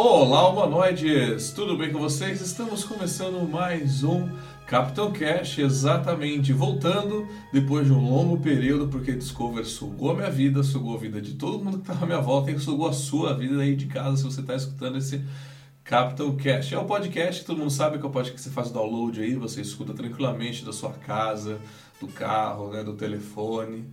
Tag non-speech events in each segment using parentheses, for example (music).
Olá, humanoides! Tudo bem com vocês? Estamos começando mais um Capitão Cash, exatamente voltando depois de um longo período, porque Discover sugou a minha vida, sugou a vida de todo mundo que está à minha volta e sugou a sua vida aí de casa se você está escutando esse Capitão Cash. É o podcast, todo mundo sabe que é o podcast que você faz download aí, você escuta tranquilamente da sua casa, do carro, né, do telefone.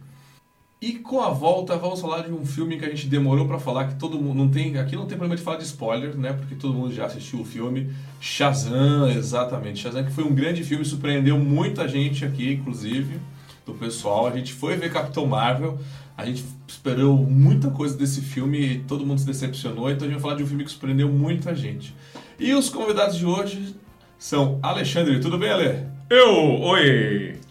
E com a volta, vamos falar de um filme que a gente demorou para falar, que todo mundo não tem, aqui não tem problema de falar de spoiler, né? Porque todo mundo já assistiu o filme. Shazam, exatamente. Shazam que foi um grande filme, surpreendeu muita gente aqui, inclusive, do pessoal. A gente foi ver Capitão Marvel, a gente esperou muita coisa desse filme e todo mundo se decepcionou, então a gente vai falar de um filme que surpreendeu muita gente. E os convidados de hoje são Alexandre, tudo bem, Ale? Eu, oi!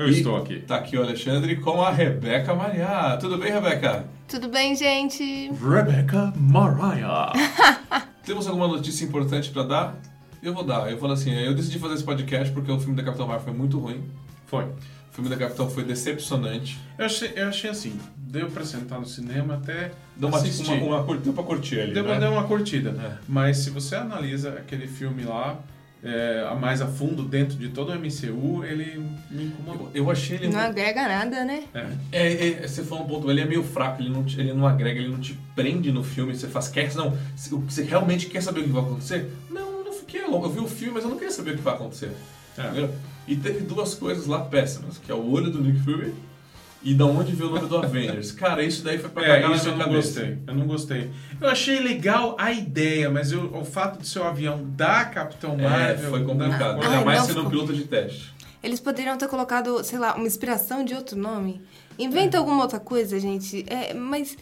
Eu E estou aqui. Tá aqui o Alexandre com a Rebeca Maria. Tudo bem, Rebeca? Tudo bem, gente? Rebecca Mariah. (laughs) Temos alguma notícia importante pra dar? Eu vou dar. Eu falo assim, eu decidi fazer esse podcast porque o filme da Capitão Marvel foi muito ruim. Foi. O filme da Capitão foi decepcionante. Eu achei, eu achei assim, deu pra sentar no cinema até Deu uma, assistir. uma, uma, deu pra curtir ali, Deu pra né? dar uma curtida. É. Mas se você analisa aquele filme lá, é, a mais a fundo dentro de todo o MCU, ele me incomodou. Eu, eu achei ele... Não agrega nada, né? É. É, é, você falou um ponto, ele é meio fraco, ele não, te- ele não agrega, ele não te prende no filme, você faz, quer, não, se- você realmente quer saber o que vai acontecer? Não, eu não fiquei louco, eu vi o filme, mas eu não queria saber o que vai acontecer. É. E teve duas coisas lá péssimas, que é o olho do Nick Fury e da onde veio o nome do Avengers. Cara, isso daí foi pra É, cagar na isso eu não cabeça. gostei. Eu não gostei. Eu achei legal a ideia, mas eu- o fato de ser o avião da Capitão É, Marvel... foi complicado. da- Ai, Ainda mais não, sendo um piloto de teste. Eles poderiam ter colocado, sei lá, uma inspiração de outro nome. Inventa alguma outra coisa, gente. É, mas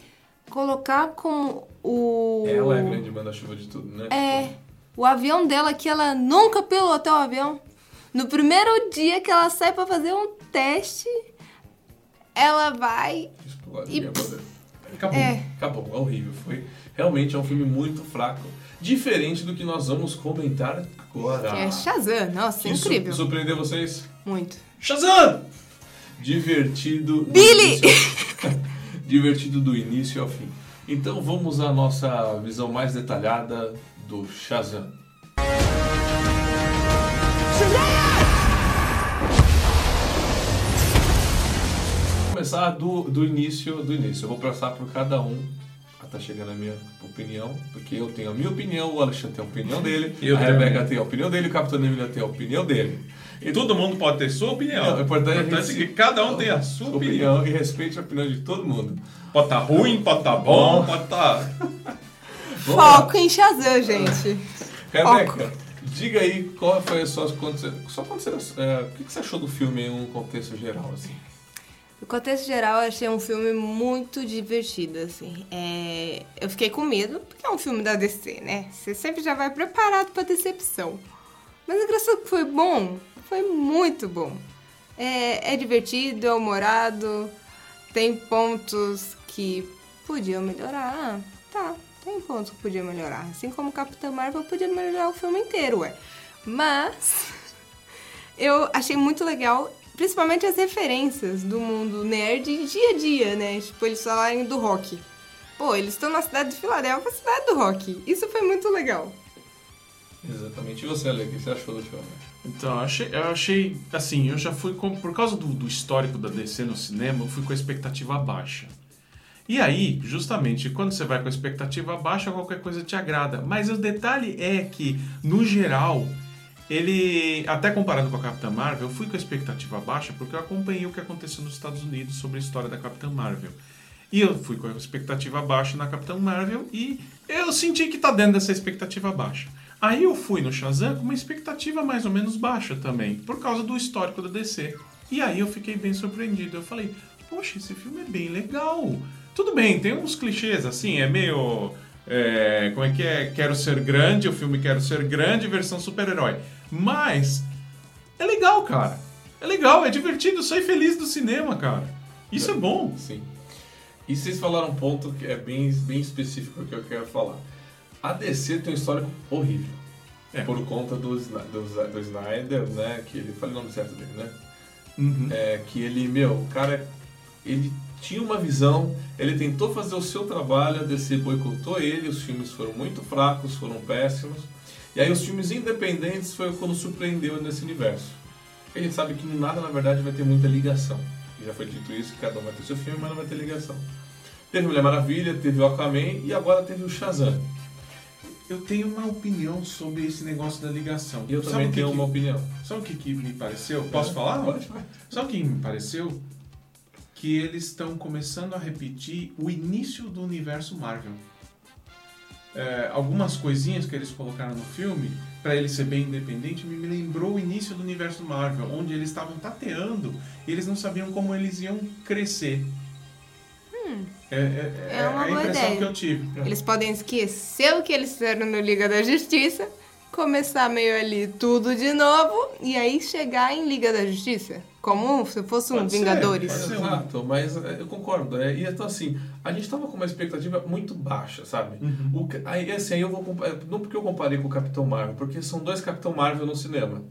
colocar como o. Ela é a grande manda-chuva de tudo, né? É. O avião dela que ela nunca pilotou o avião. No primeiro dia que ela sai pra fazer um teste, ela vai. Explode E-. Acabou. É. Acabou, é horrível. Foi realmente é um filme muito fraco. Diferente do que nós vamos comentar agora. Que é Shazam. Nossa, su- incrível. surpreendeu vocês? Muito. Shazam! Divertido. do Billy! (laughs) Divertido do início ao fim. Então vamos à nossa visão mais detalhada do Shazam. Vou começar do, do início do início. Eu vou passar por cada um até chegar na minha opinião, porque eu tenho a minha opinião, o Alexandre tem a opinião dele, (laughs) Eu a. Rebeca tem a opinião dele, o Capitão Emília tem a opinião dele. E todo mundo pode ter sua opinião. Não, o importante, importante é que cada um tenha a sua opinião. e respeite a opinião de todo mundo. Pode estar ruim, pode estar bom, Bom. pode (laughs) estar. Lá. Foco em Shazam, gente. Rebeca, diga aí qual foi a sua. Só consideração. é, o que que você achou do filme em um contexto geral, assim? No contexto geral, eu achei um filme muito divertido, assim. É, Eu fiquei com medo, porque é um filme da DC, né? Você sempre já vai preparado pra decepção. Mas engraçado que foi bom, foi muito bom. É, é divertido, é humorado, tem pontos que podiam melhorar. Ah, tá, tem pontos que podiam melhorar. Assim como Capitã Marvel podia melhorar o filme inteiro, ué. Mas (laughs) eu achei muito legal, principalmente as referências do mundo nerd dia a dia, né? Tipo, eles falarem do rock. Pô, eles estão na cidade de Filadélfia, cidade do rock. Isso foi muito legal. Exatamente. E você, Ale, o que você achou do filme? Então, eu achei, eu achei. Assim, eu já fui com. Por causa do, do histórico da DC no cinema, eu fui com a expectativa baixa. E aí, justamente, quando você vai com a expectativa baixa, qualquer coisa te agrada. Mas o detalhe é que, no geral, ele. Até comparado com a Capitã Marvel, eu fui com a expectativa baixa porque eu acompanhei o que aconteceu nos Estados Unidos sobre a história da Capitã Marvel. E eu fui com a expectativa baixa na Capitã Marvel e eu senti que tá dentro dessa expectativa baixa. Aí eu fui no Shazam com uma expectativa mais ou menos baixa também, por causa do histórico da DC. E aí eu fiquei bem surpreendido. Eu falei, poxa, esse filme é bem legal. Tudo bem, tem uns clichês assim, é meio. é, como é que é? Quero ser grande, o filme Quero Ser Grande, versão super-herói. Mas é legal, cara. É legal, é divertido, eu saí feliz do cinema, cara. Isso é bom. Sim. E vocês falaram um ponto que é bem, bem específico que eu quero falar. A DC tem um histórico horrível. É. Por conta do, do, do Snyder, né? Que ele. Falei o nome certo dele, né? Uhum. É, que ele, meu, o cara. ele tinha uma visão, ele tentou fazer o seu trabalho, a DC boicotou ele, os filmes foram muito fracos, foram péssimos. E aí os filmes independentes foi quando surpreendeu nesse universo. A gente sabe que nada, na verdade, vai ter muita ligação. E já foi dito isso, que cada um vai ter seu filme, mas não vai ter ligação. Teve Mulher Maravilha, teve o Aquaman e agora teve o Shazam. Eu tenho uma opinião sobre esse negócio da ligação. Eu Sabe também tenho que- uma opinião. Sabe o que, que me pareceu? Posso falar? Pode, pode. Sabe o que me pareceu? Que eles estão começando a repetir o início do universo Marvel. É, algumas coisinhas que eles colocaram no filme, para ele ser bem independente, me lembrou o início do universo Marvel, onde eles estavam tateando e eles não sabiam como eles iam crescer. É, é- É uma a boa impressão ideia. que eu tive. Eles podem esquecer o que eles fizeram no Liga da Justiça, começar meio ali tudo de novo e aí chegar em Liga da Justiça. Como se fosse um Pode ser, Vingadores. pode ser. Exato, mas é, eu concordo. É, e então assim, a gente tava com uma expectativa muito baixa, sabe? Uhum. O, aí assim, aí eu vou compa- não porque eu comparei com o Capitão Marvel, porque são dois Capitão Marvel no cinema.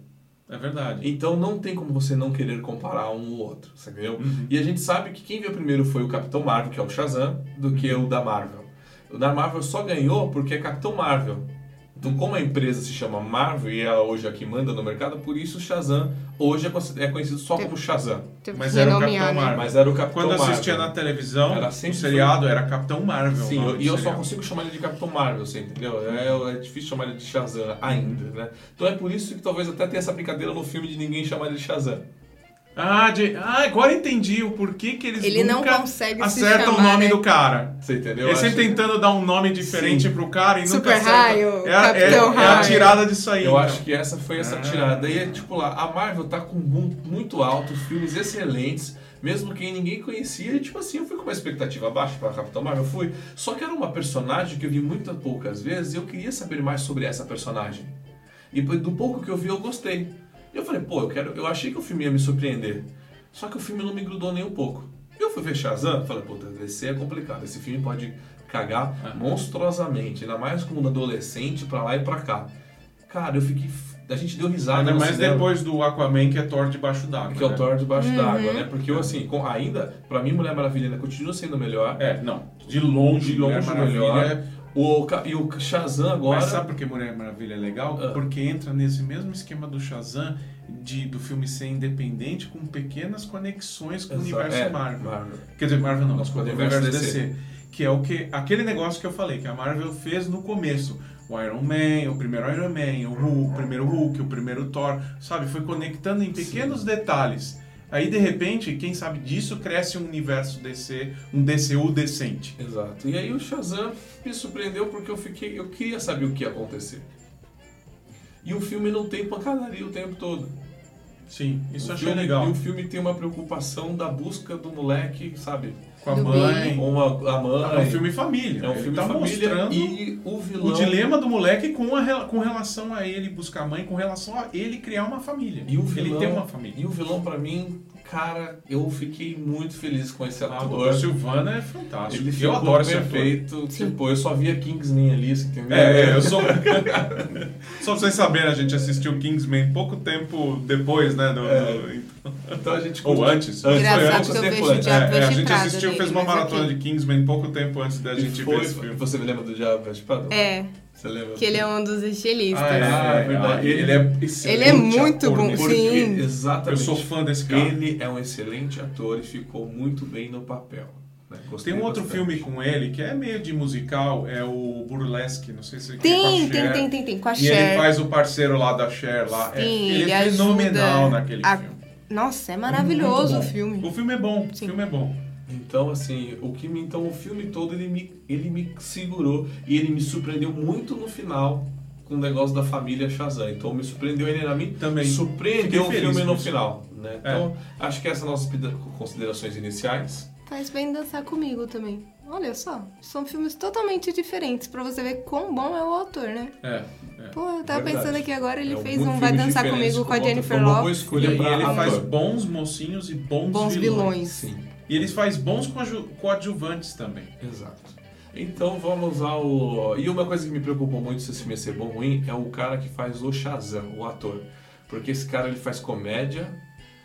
É verdade. Então não tem como você não querer comparar um ou outro, entendeu? Uhum. E a gente sabe que quem veio primeiro foi o Capitão Marvel, que é o Shazam, do que o da Marvel. O da Marvel só ganhou porque é Capitão Marvel. Então, como a empresa se chama Marvel e ela hoje é a que manda no mercado, por isso o Shazam hoje é conhecido- é conhecido só como Shazam. Mas era o Capitão? Marvel. Mas era o Capitão Quando Marvel. assistia na televisão, Era o sempre seriado era Capitão Marvel. o Sim, eu- e eu só consigo chamar ele de Capitão Marvel, você entendeu? É, é difícil chamar ele de Shazam ainda, né? Então é por isso que talvez até tenha essa brincadeira no filme de ninguém chamar ele de Shazam. Ah, de- ah, agora entendi o porquê que eles Ele não nunca consegue se acertam o chamar, nome né? do cara. Você entendeu? Eles Eu sempre acho- tentando dar um nome diferente Sim. pro cara e Super nunca. Raio, é, a- é- Capitão é a Raio. tirada disso aí. Eu então. acho que essa foi essa Ah. tirada. E é tipo lá, a Marvel tá com um boom muito alto, filmes excelentes, mesmo quem ninguém conhecia. E tipo assim, eu fui com uma expectativa baixa para Capitão Marvel, eu fui. Só que era uma personagem que eu vi muitas poucas vezes e eu queria saber mais sobre essa personagem. E do pouco que eu vi, eu gostei. E eu falei, pô, eu quero. Eu achei que o filme ia me surpreender. Só que o filme não me grudou nem um pouco. Eu fui ver Shazam, falei, puta, esse é complicado. Esse filme pode cagar monstruosamente, ainda mais com um adolescente pra lá e pra cá. Cara, eu fiquei. A gente deu risada. Ainda mais cinema, depois do Aquaman, que é Thor debaixo d'água. Que é o né? Thor debaixo d'água, né? Porque eu, assim, com- ainda, pra mim, Mulher Maravilha ainda continua sendo melhor. É, não. De longe, De longe, Mulher Maravilha melhor. é- O, e o Shazam agora. Mas sabe por que Mulher Maravilha é legal? Ah. Porque entra nesse mesmo esquema do Shazam, de, do filme ser independente, com pequenas conexões com o Exa- universo é, Marvel. Marvel. Quer dizer, Marvel não, Não, desculpa, com o o universo universo DC. Que é o que, aquele negócio que eu falei, que a Marvel fez no começo. O Iron Man, o primeiro Iron Man, o, Hulk, o primeiro Hulk, o primeiro Thor, sabe? Foi conectando em pequenos detalhes. Aí, de repente, quem sabe disso cresce um universo DC, um DCU decente. Exato. E aí o Shazam me surpreendeu porque eu fiquei. Eu queria saber o que ia acontecer. E o filme não tem pancadaria o tempo todo. Sim, isso o achei filme, legal. E o filme tem uma preocupação da busca do moleque, sabe? Com a Do mãe. Billy. Com a, a mãe. É um filme família. É um filme tá família mostrando e o vilão. o dilema do moleque com, a, com relação a ele buscar a mãe, com relação a ele criar uma família. E o vilão, ele tem uma família. E o vilão, pra mim, cara, eu fiquei muito feliz com esse Ah, o ator. Dr. Silvana é fantástico. Ele eu adoro esse perfeito. Sim. Tipo, eu só via Kingsman ali, você entendeu? É, é, eu sou. (laughs) Só pra vocês saberem, a gente assistiu Kingsman pouco tempo depois, né? Do, do- Então a gente Ou antes. Antes, Engraçado foi que eu antes, vejo tempo o antes. É, Diabo é, a gente assistiu, dele, fez uma maratona aqui. de Kingsman pouco tempo antes da gente foi, ver esse filme. Você lembra do Diabo Veste Prada? É, Você lembra? que ele é um dos estilistas. Ah, é, Ah, é é verdade. verdade. Ele é excelente. Ele é muito ator bom, Sim. Eu exatamente. sou fã desse cara. Ele é um excelente ator e ficou muito bem no papel. né? Gostei Tem um outro bastante. filme com ele que é meio de musical, é o Burlesque, não sei se é com a Tem, tem, Cher. tem, tem, tem. Com a E ele Cher. faz o parceiro lá da Cher lá. É- Sim, ele, ele é fenomenal naquele a- filme. Nossa, é Muito maravilhoso o filme. O filme é bom, o Sim. filme é bom. Então, assim, o que me, então o filme todo ele me, ele me segurou e ele me surpreendeu muito no final com o negócio da família Shazam. Então me surpreendeu ele a mim Também. surpreendeu o filme no final, né? Então, acho que essas são nossas pida- considerações iniciais. Faz bem dançar comigo também. Olha só, são filmes totalmente diferentes pra você ver quão bom é o autor, né? É, é. Pô, eu tava Verdade. pensando aqui agora, ele É, fez um Vai Dançar Comigo com a Jennifer foi uma boa Lopez. escolha E pra ele faz bons mocinhos e bons, Bons vilões. vilões. Sim, E ele faz bons coadju- coadjuvantes também. exato. Então vamos ao. E uma coisa que me preocupou muito se esse filme ser bom ou ruim é o cara que faz o Shazam, o ator. Porque esse cara ele faz comédia,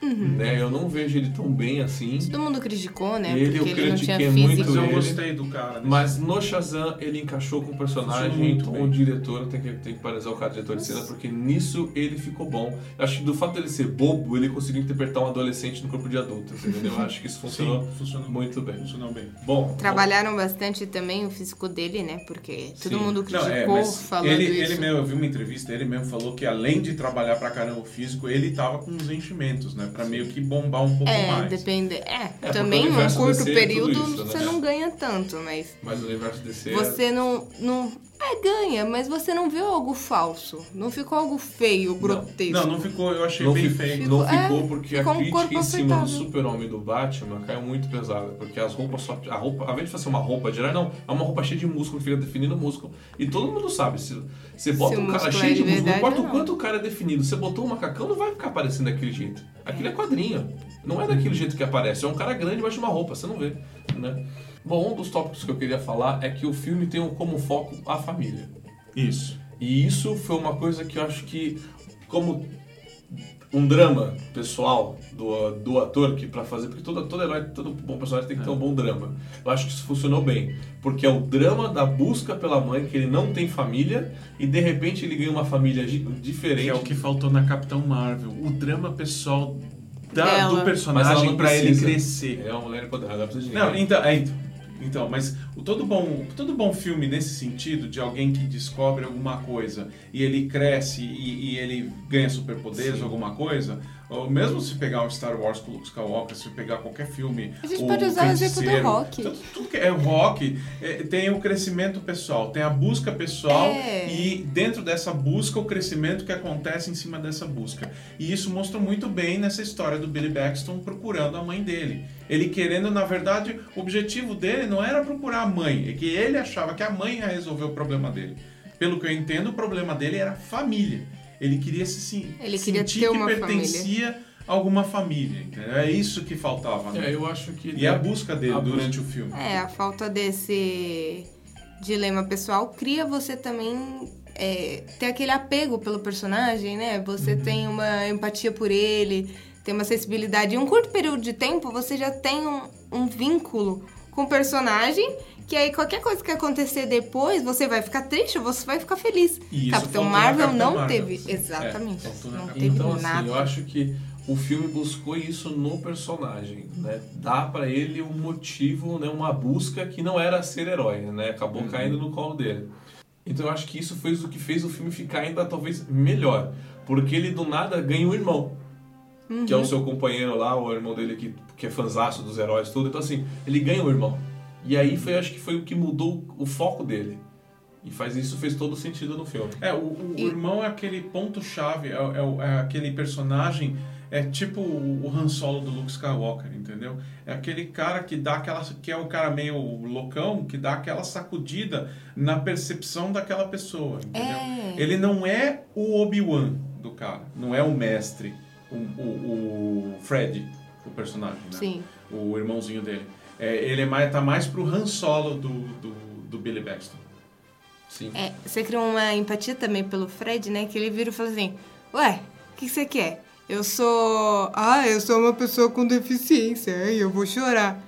Né? Eu não vejo ele tão bem assim. Todo mundo criticou, né? Ele, eu Porque ele não tinha critiquei muito. Mas eu ele. gostei do cara. nesse Mas no Shazam ele encaixou com o personagem, muito então bem. o diretor tem que, tem que parabenizar o cara, diretor de cena, porque nisso ele ficou bom. Eu acho que do fato dele ser bobo, ele conseguiu interpretar um adolescente no corpo de adulto, entendeu? Eu acho que isso funcionou (laughs) Sim, funcionou muito bem. Funcionou bem. Bom, Trabalharam bastante também o físico dele, né? Porque todo Sim. mundo Não, criticou é, mas falando ele, isso. ele mesmo, eu vi uma entrevista, ele mesmo falou que além de trabalhar pra caramba o físico, ele tava com uns enchimentos, né? Pra meio que bombar um pouco É, mais. depende. É, porque também num curto DC é período isso, né? você não ganha tanto, mas mas o universo DC é- você não, não. É, ganha, mas você não viu algo falso. Não ficou algo feio, grotesco. Não, não ficou, eu achei não, bem feio. não Ficou- é, ficou porque ficou a um crítica corpo em cima do super-homem do Batman caiu muito pesada. Porque as roupas só. A roupa, ao invés de fazer uma roupa de herói, não. É uma roupa cheia de músculo, que fica definindo o músculo. E todo mundo sabe, se você bota Se um cara cheio é de de músculo, não importa o quanto o cara é definido, você botou um macacão, não vai ficar parecendo daquele jeito. Aquilo é quadrinho. Não é daquele jeito que aparece. É um cara grande embaixo de uma roupa, você não vê. Né? Bom, um dos tópicos que eu queria falar é que o filme tem como foco a família. Isso. E isso foi uma coisa que eu acho que, como um drama pessoal do, do ator, que para fazer, porque todo, todo herói, todo bom personagem tem que ter um bom drama. Eu acho que isso funcionou bem, porque é o drama da busca pela mãe, que ele não tem família, e de repente ele ganha uma família diferente. Que é o que faltou na Capitão Marvel. O drama pessoal da- do personagem pra ele crescer. É uma mulher empoderada, precisa de Não, então, é, então, então, mas o todo bom, todo bom filme nesse sentido, de alguém que descobre alguma coisa e ele cresce e, e ele ganha superpoderes ou alguma coisa, ou mesmo se pegar o Star Wars com o Luke Skywalker, se pegar qualquer filme. A gente pode usar o exemplo do Rock. Tudo, tudo que é o rock é, tem o crescimento pessoal, tem a busca pessoal É. e dentro dessa busca o crescimento que acontece em cima dessa busca. E isso mostra muito bem nessa história do Billy Baxton procurando a mãe dele. Ele querendo, na verdade, o objetivo dele não era procurar a mãe, é que ele achava que a mãe ia resolver o problema dele. Pelo que eu entendo, o problema dele era família. Ele queria se sim, Ele queria sentir ter que uma pertencia a alguma família. Entendeu? É isso que faltava. né? É, eu acho que. E a busca dele A durante o filme. É, a falta desse dilema pessoal cria você também é, ter aquele apego pelo personagem, né? Você tem uma empatia por ele, tem uma sensibilidade. Em um curto período de tempo, você já tem um, um vínculo com o personagem. Que aí qualquer coisa que acontecer depois, você vai ficar triste ou você vai ficar feliz. E isso Capitão Marvel não Marvel. teve. Exatamente. É, não teve Então, assim, nada. eu acho que o filme buscou isso no personagem, né? Dá pra ele um motivo, né? Uma busca que não era ser herói, né? Acabou caindo no colo dele. Então eu acho que isso foi o que fez o filme ficar ainda talvez melhor, porque ele do nada ganha um irmão, que é o seu companheiro lá, o irmão dele que, que é fanzaço dos heróis tudo. Então assim, ele ganha um irmão. E aí foi acho que foi o que mudou o foco dele. E faz isso fez todo sentido no filme. É, o, o E- irmão é aquele ponto-chave, é, é o- é aquele personagem, é tipo o, o Han Solo do Luke Skywalker, entendeu? É aquele cara que dá aquela, que é o cara meio loucão, que dá aquela sacudida na percepção daquela pessoa, entendeu? É. Ele não é o Obi-Wan do cara, não é o mestre, o, o, o Fred, o personagem, né? Sim. O irmãozinho dele. É, ele é mais, tá mais pro Han Solo do, do, do Billy Baxter. Sim. É, você cria uma empatia também pelo Fred, né? Que ele vira e fala assim: Ué, o que, que você quer? Eu sou. Ah, eu sou uma pessoa com deficiência e eu vou chorar.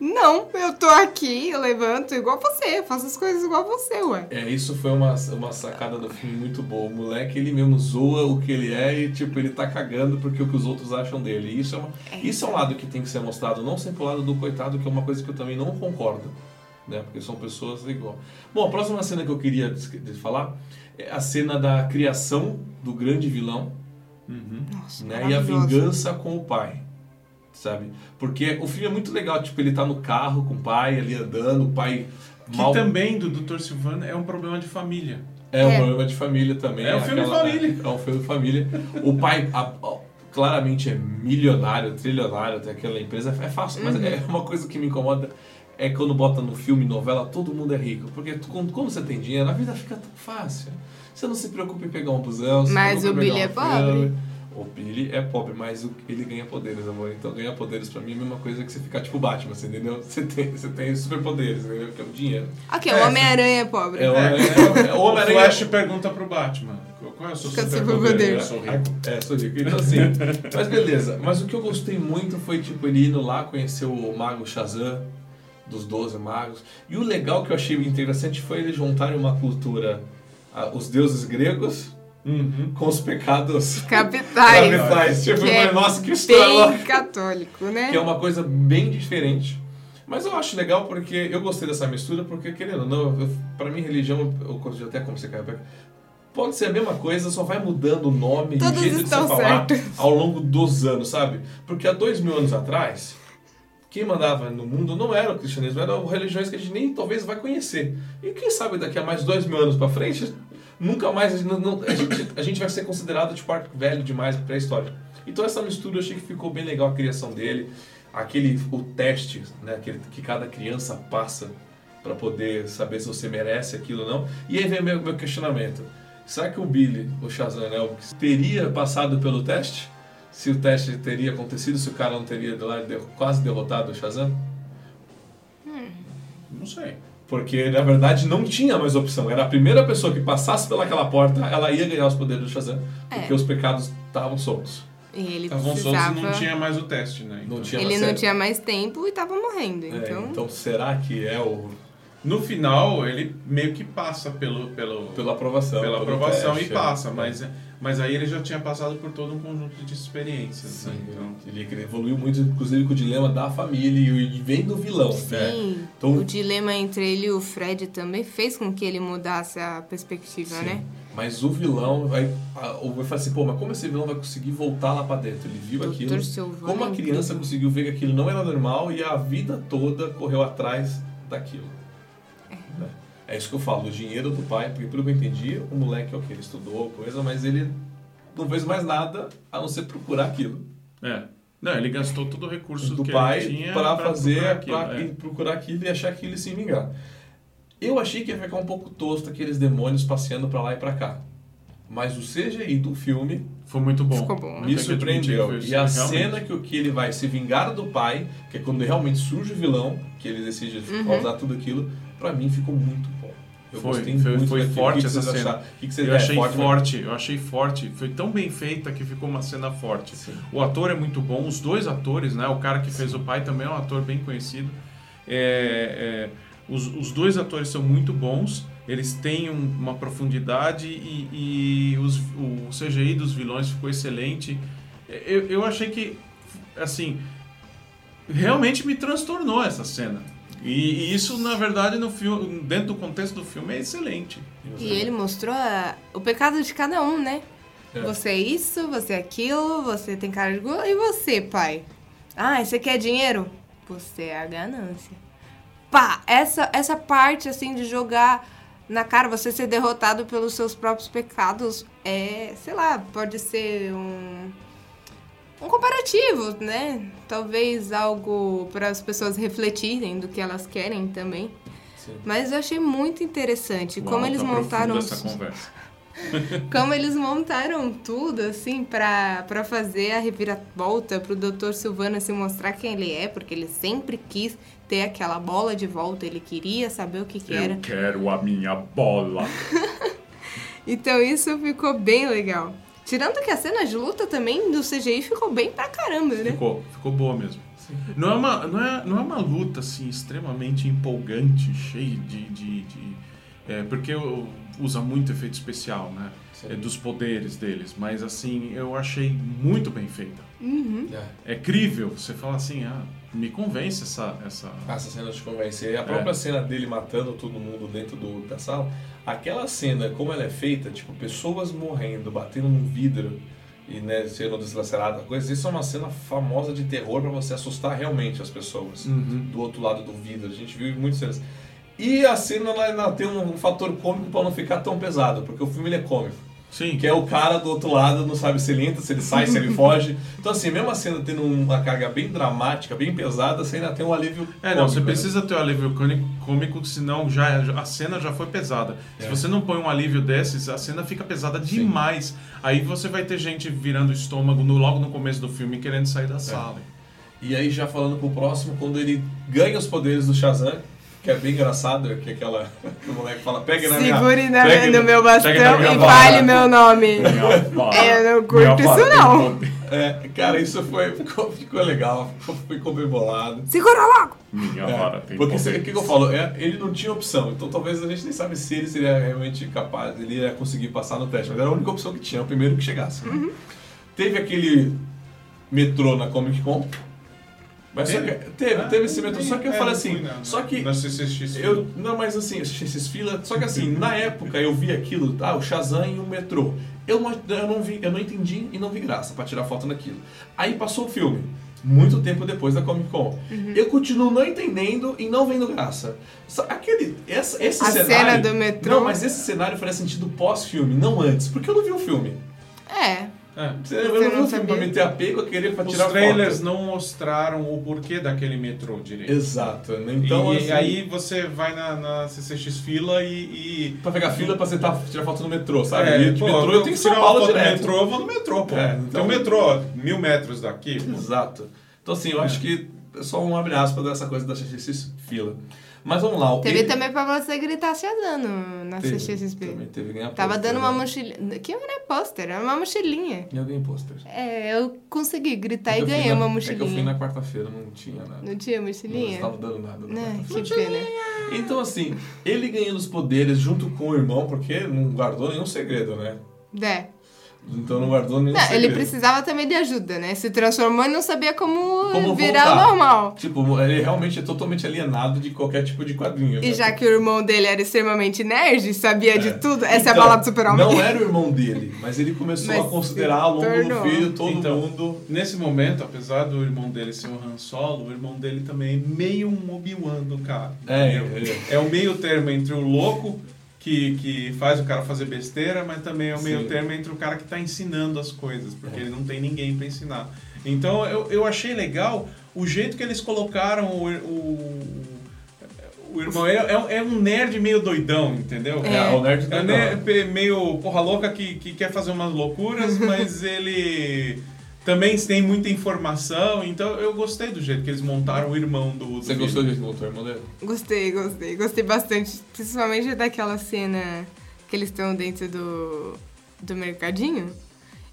Não, eu tô aqui, eu levanto igual você, faço as coisas igual você, ué. É, isso foi uma, uma sacada do filme muito boa. O moleque, ele mesmo zoa o que ele é e, tipo, ele tá cagando porque o que os outros acham dele. E isso é, uma, isso é um lado que tem que ser mostrado, não sempre o lado do coitado, que é uma coisa que eu também não concordo. Né? Porque são pessoas igual. Bom, a próxima cena que eu queria falar é a cena da criação do grande vilão Nossa, né? E a vingança com o pai, sabe? Porque o filme é muito legal, tipo, ele tá no carro com o pai ali andando, o pai Que mal... também, do Dr. Silvano, é um problema de família. É um É. problema de família também. É um filme de família. É, um filme de família. O pai a- a- claramente é milionário, trilionário, tem aquela empresa. É fácil, mas Uhum. é uma coisa que me incomoda é quando bota no filme, novela, todo mundo é rico. Porque tu- quando, quando você tem dinheiro, a vida fica tão fácil. Você não se preocupa em pegar um busão, se Mas o Billy pegar é um pobre. O Billy é pobre, mas o- ele ganha poderes, amor. Então ganhar poderes pra mim é a mesma coisa que você ficar tipo Batman, você entendeu? Você tem, você tem superpoderes, entendeu? Que é o dinheiro. Ok, É, o Homem-Aranha é pobre. É, o- É. é, é, o (laughs) O Homem-Aranha. Flash pergunta pro Batman: qual- é o seu Qual é o seu superpoder? Eu sou rico. É, sou rico. Então assim, mas beleza. Mas o que eu gostei muito foi, tipo, ele indo lá conhecer o mago Shazam, dos 12 magos. E o legal que eu achei interessante foi eles juntarem uma cultura, os deuses gregos, Uhum. com os pecados Capitais. capitais. Tipo, Que é nossa, que história Bem católico, né? Que é uma coisa bem diferente. Mas eu acho legal porque eu gostei dessa mistura, porque querendo ou não, pra mim religião, eu eu até comecei com a Rebeca, pode ser a mesma coisa, só vai mudando o nome e o Todos jeito de você estão falar certos. ao longo dos anos, sabe? Porque há dois mil anos atrás, quem mandava no mundo não era o cristianismo, eram religiões que a gente nem talvez vai conhecer. E quem sabe daqui a mais dois mil anos pra frente, nunca mais a gente, não- a gente, a gente vai ser considerado tipo arco velho demais pra história. Então essa mistura eu achei que ficou bem legal a criação dele, aquele o teste, né, aquele que cada criança passa pra poder saber se você merece aquilo ou não. E aí vem meu, meu questionamento. Será que o Billy, o Shazam, né, o- teria passado pelo teste? Se o teste teria acontecido, se o cara não teria lá, de- quase derrotado o Shazam? Não sei. Porque, na verdade, não tinha mais opção. Era a primeira pessoa que passasse pelaquela porta, ela ia ganhar os poderes do Shazam, porque É. os pecados estavam soltos. E ele Estavam soltos precisava... e não tinha mais o teste, né? Não Então, tinha Ele mais não sério. tinha mais tempo e tava morrendo, É, então... então, será que é o No final, ele meio que passa pelo, pelo, pela aprovação? pela aprovação teste, e passa, é. mas, mas aí ele já tinha passado por todo um conjunto de experiências. Sim, né? Então, ele, evoluiu muito, inclusive, com o dilema da família e, vem do vilão. né? Sim, Então- o dilema entre ele e o Fred também fez com que ele mudasse a perspectiva, Sim. né? Mas o vilão vai, ou vai falar assim, pô, mas como esse vilão vai conseguir voltar lá pra dentro? Ele viu Dr. aquilo. Silvano Como a criança conseguiu ver que aquilo não era normal e a vida toda correu atrás daquilo. É isso que eu falo, o dinheiro do pai, porque pelo que eu entendi, o moleque, ok, ele estudou, coisa, mas ele não fez mais nada a não ser procurar aquilo. é. Não, ele gastou todo o recurso do que pai ele tinha para fazer, procurar aquilo, pra é. e procurar aquilo e achar aquilo e se vingar. Eu achei que ia ficar um pouco tosco aqueles demônios passeando pra lá e pra cá. Mas o CGI do filme Foi muito bom. Ficou bom, me que surpreendeu. que E a realmente. cena que, o- que ele vai se vingar do pai, que é quando realmente surge o vilão, que ele decide Uhum. causar tudo aquilo, pra mim ficou muito bom. Eu Foi, gostei foi, muito foi forte que essa cena. que que Eu achei é, forte, né? eu achei forte. Foi tão bem feita que ficou uma cena forte. Sim. O ator é muito bom, os dois atores, né? O cara que fez o pai também é um ator bem conhecido. É, é, os, os dois atores são muito bons, eles têm um- uma profundidade e, e os- o CGI dos vilões ficou excelente. Eu, eu achei que, assim, realmente me transtornou essa cena. E, e isso, na verdade, no filme, dentro do contexto do filme, é excelente. E ele mostrou a- o pecado de cada um, né? É. Você é isso, você é aquilo, você tem cara de gol. E você, pai? Ah, você quer dinheiro? Você é a ganância. Pá, essa, essa parte, assim, de jogar na cara, você ser derrotado pelos seus próprios pecados, é, sei lá, pode ser um, um comparativo, né? Talvez algo para as pessoas refletirem do que elas querem também. Sim. Mas eu achei muito interessante como Uau, eles tá montaram essa conversa. (laughs) como eles montaram tudo, assim, pra fazer a reviravolta pro Dr. Silvano se mostrar quem ele é, porque ele sempre quis ter aquela bola de volta, ele queria saber o que, que era. Eu quero a minha bola. (laughs) Então isso ficou bem legal. Tirando que a cena de luta também do CGI ficou bem pra caramba, né? Ficou, ficou boa mesmo. Não é, uma, não, é, não é uma luta assim extremamente empolgante, cheia de. de, de- é, porque usa muito efeito especial, né? É, dos poderes deles. Mas assim, eu achei muito bem feita. Uhum. É. É crível, você fala assim, ah, me convence essa. essa... Essa cena te convence. E a própria É. cena dele matando todo mundo dentro do, da sala, aquela cena, como ela é feita, tipo, pessoas morrendo, batendo num vidro e né, sendo deslacerada, coisa, isso é uma cena famosa de terror pra você assustar realmente as pessoas Uhum. do outro lado do vidro. A gente viu muitas cenas. E a cena ela, ela tem um, um fator cômico pra não ficar tão pesado, porque o filme é cômico. Sim. Que é o cara do outro lado, não sabe se ele entra, se ele sai, se ele (laughs) foge. Então, assim, mesmo a cena tendo uma carga bem dramática, bem pesada, você ainda tem um alívio. É, não, você cômico, né? precisa ter o alívio cômico, cômico, senão já, a cena já foi pesada. Se É. você não põe um alívio desses, a cena fica pesada demais. Aí você vai ter gente virando o estômago no- logo no começo do filme querendo sair É. da sala. E aí, já falando pro próximo, quando ele ganha os poderes do Shazam, que é bem engraçado, que é aquela. que o moleque fala: pega na minha. Segure na, pegue no meu bastão pegue e vara." fale meu nome. Eu não curto isso, não. É, cara, isso foi, ficou, ficou legal, ficou, ficou bem bolado. Segura logo! Minha É, vara tem porque o que eu falo? É, ele não tinha opção, então talvez a gente nem sabe se ele seria realmente capaz, ele ia conseguir passar no teste, mas era a única opção que tinha, o primeiro que chegasse. Uhum. Teve aquele metrô na Comic Con. Mas só que, Teve? teve, Ah, teve esse não metrô, só que eu É, falei não assim, fui na- só que na CCX. eu, não, mas assim, esses fila, só que assim, na época eu vi aquilo, ah, o Shazam e o metrô. Eu não, eu não vi, eu não entendi e não vi graça pra tirar foto naquilo. Aí passou o filme, muito tempo depois da Comic Con. Uhum. Eu continuo não entendendo e não vendo graça. Aquele, essa, esse A cenário, cena do metrô. Não, mas esse cenário faria sentido pós-filme, não antes, porque eu não vi o filme. É. É. Você, Você eu não não o pra sabia? meter apego a querer Os tirar trailers foto. não mostraram o porquê daquele metrô direito. Exato. né? Então, e assim, aí você vai na, na CCX fila e. e... pra pegar fila pra sentar, tirar foto no metrô, sabe? É, e de pô, metrô eu tenho que tirar foto no direto. metrô, eu vou no metrô, pô. É, então- um metrô mil metros daqui, pô. Exato. Então, assim, eu acho que é só um abre aspas dessa coisa da CXX fila. Mas vamos lá. Teve ele- também pra você gritar Shazam na Teve, CXSP. Também teve ganhar Tava pôster, dando uma né? mochilinha. Que não é pôster, era uma mochilinha. E alguém pôster. É, eu consegui gritar É e eu ganhei na- uma É que eu fui mochilinha. na quarta-feira, não tinha nada. Não tinha Não mochilinha? estava dando nada. na Né, que pena. Então, assim, ele ganhando os poderes junto com o irmão, porque não guardou nenhum segredo, né? É. Então não guardou nenhum Não, segredo. ele precisava também de ajuda, né? Se transformou e não sabia como, Como virar voltar. o normal. Tipo, ele realmente é totalmente alienado de qualquer tipo de quadrinho. E né? já que o irmão dele era extremamente nerd, sabia de tudo, essa é a Então, palavra do super-homem. Não era o irmão dele, mas ele começou Mas a considerar ao longo tornou. do filho todo Então, mundo. Nesse momento, apesar do irmão dele ser um Han Solo, o irmão dele também é meio um Obi-Wan do cara. É, entendeu? é. é o meio termo entre o louco que, que faz o cara fazer besteira, mas também é o meio Sim. termo entre o cara que está ensinando as coisas, porque ele não tem ninguém para ensinar. Então eu, eu achei legal o jeito que eles colocaram o, o, o irmão. É, é, é um nerd meio doidão, entendeu? É, o nerd É um doidão. nerd meio porra louca que, que quer fazer umas loucuras, (laughs) mas ele também tem muita informação. Então eu gostei do jeito que eles montaram o irmão do. do Você filho. gostou de voltar, irmão dele? Gostei, gostei. Gostei bastante. Principalmente daquela cena que eles estão dentro do, do mercadinho.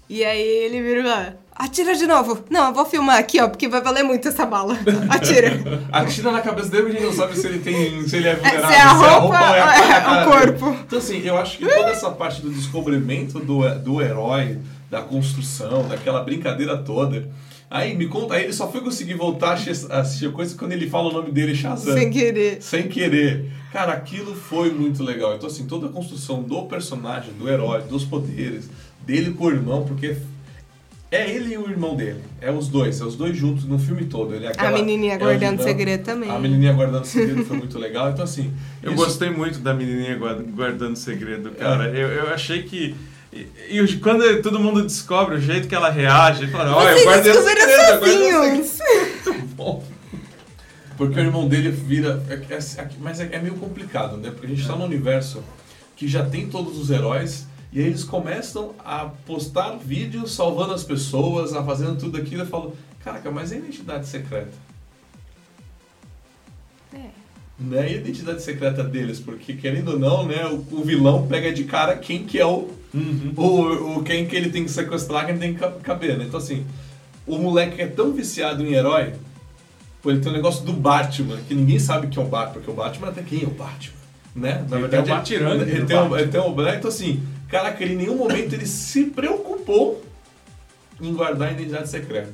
E aí ele vira lá, atira de novo. Não, eu vou filmar aqui, ó, porque vai valer muito essa bala. (laughs) Atira. Atira na cabeça dele e a gente não sabe se ele tem. se ele é vulnerável. se é a roupa ou ou é a cara o corpo. dele. Então, assim, eu acho que toda essa parte do descobrimento do, do herói, da construção, daquela brincadeira toda. Aí me conta, aí ele só foi conseguir voltar a assistir- a a coisa quando ele fala o nome dele Shazam. Sem querer. Sem querer. Cara, aquilo foi muito legal. Então, assim, toda a construção do personagem, do herói, dos poderes, dele com o irmão, porque é ele e o irmão dele. É os dois, é os dois juntos no filme todo. Ele é A aquela- menininha ela guardando ajudando- segredo também. A menininha guardando segredo foi muito legal. Então, assim. Eu isso- gostei muito da menininha guarda- guardando segredo, cara. Eu, eu achei que. E, e quando todo mundo descobre o jeito que ela reage, fala, olha, eu guardei o descobriram segredo, eu guardei o segredo. sozinhos. (laughs) Bom, Porque o irmão dele vira. é- é- é- mas é, é meio complicado, né? Porque a gente tá num universo que já tem todos os heróis. E aí eles começam a postar vídeos salvando as pessoas, a fazendo tudo aquilo. Eu falo, caraca, mas é identidade secreta. É. Né? E a identidade secreta deles? Porque, querendo ou não, né, o, o vilão pega de cara quem que é o, Uhum. o, o quem que ele tem que sequestrar, quem tem que ca- caber, né? Então, assim, o moleque é tão viciado em herói, pô, ele tem um negócio do Batman, que ninguém sabe que é o Batman, porque o Batman até quem é o Batman, né? Na Ele verdade, tem o Batirangue ele, do tem Batman. ele tem o Black, então assim, caraca, ele em nenhum momento ele se preocupou em guardar a identidade secreta.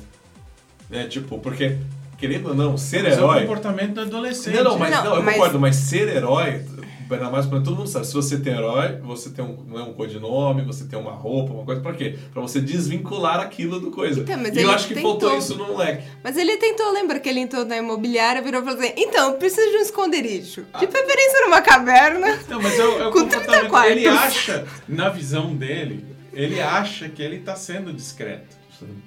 Né? Tipo, porque, querendo ou não, ser Mas é o herói... comportamento do adolescente. Não, não, mas Não, não, eu mas- concordo, mas ser herói, ainda mais pra todo mundo sabe, se você tem herói, você tem um, não é um codinome, você tem uma roupa, uma coisa, pra quê? Pra você desvincular aquilo do coisa. Então, mas e eu acho que tentou. faltou isso no moleque. Mas ele tentou, lembra que ele entrou na imobiliária, virou e falou assim: então, eu preciso de um esconderijo. Ah. De preferência numa caverna. Não, mas é o, é o Com comportamento. 30 quartos. Ele acha, na visão dele, ele acha que ele tá sendo discreto.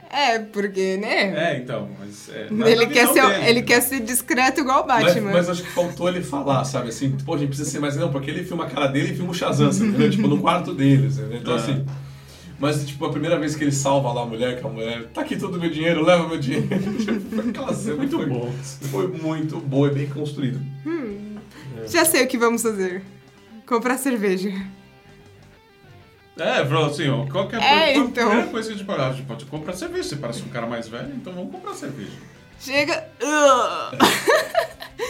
É, porque, né? É, então, mas. É, ele, quer ser, dele. ele quer ser discreto igual o Mas, Batman. mas acho que faltou ele falar, sabe? Assim, pô, a gente precisa ser mais. Não, porque ele filma a cara dele e filma o Shazam, entendeu? tipo, no quarto deles, entendeu? Então, Ah. assim. Mas, tipo, a primeira vez que ele salva lá a mulher, que a mulher, tá aqui todo o meu dinheiro, leva meu dinheiro. (laughs) Tipo, foi aquela cena Muito foi, bom. Foi muito boa e bem construída. Já sei o que vamos fazer. Comprar cerveja. É, falou assim, ó, qualquer É, coisa, então. primeira coisa que a gente pode, a gente pode comprar cerveja. Você parece um cara mais velho, então vamos comprar cerveja. Chega. Ugh.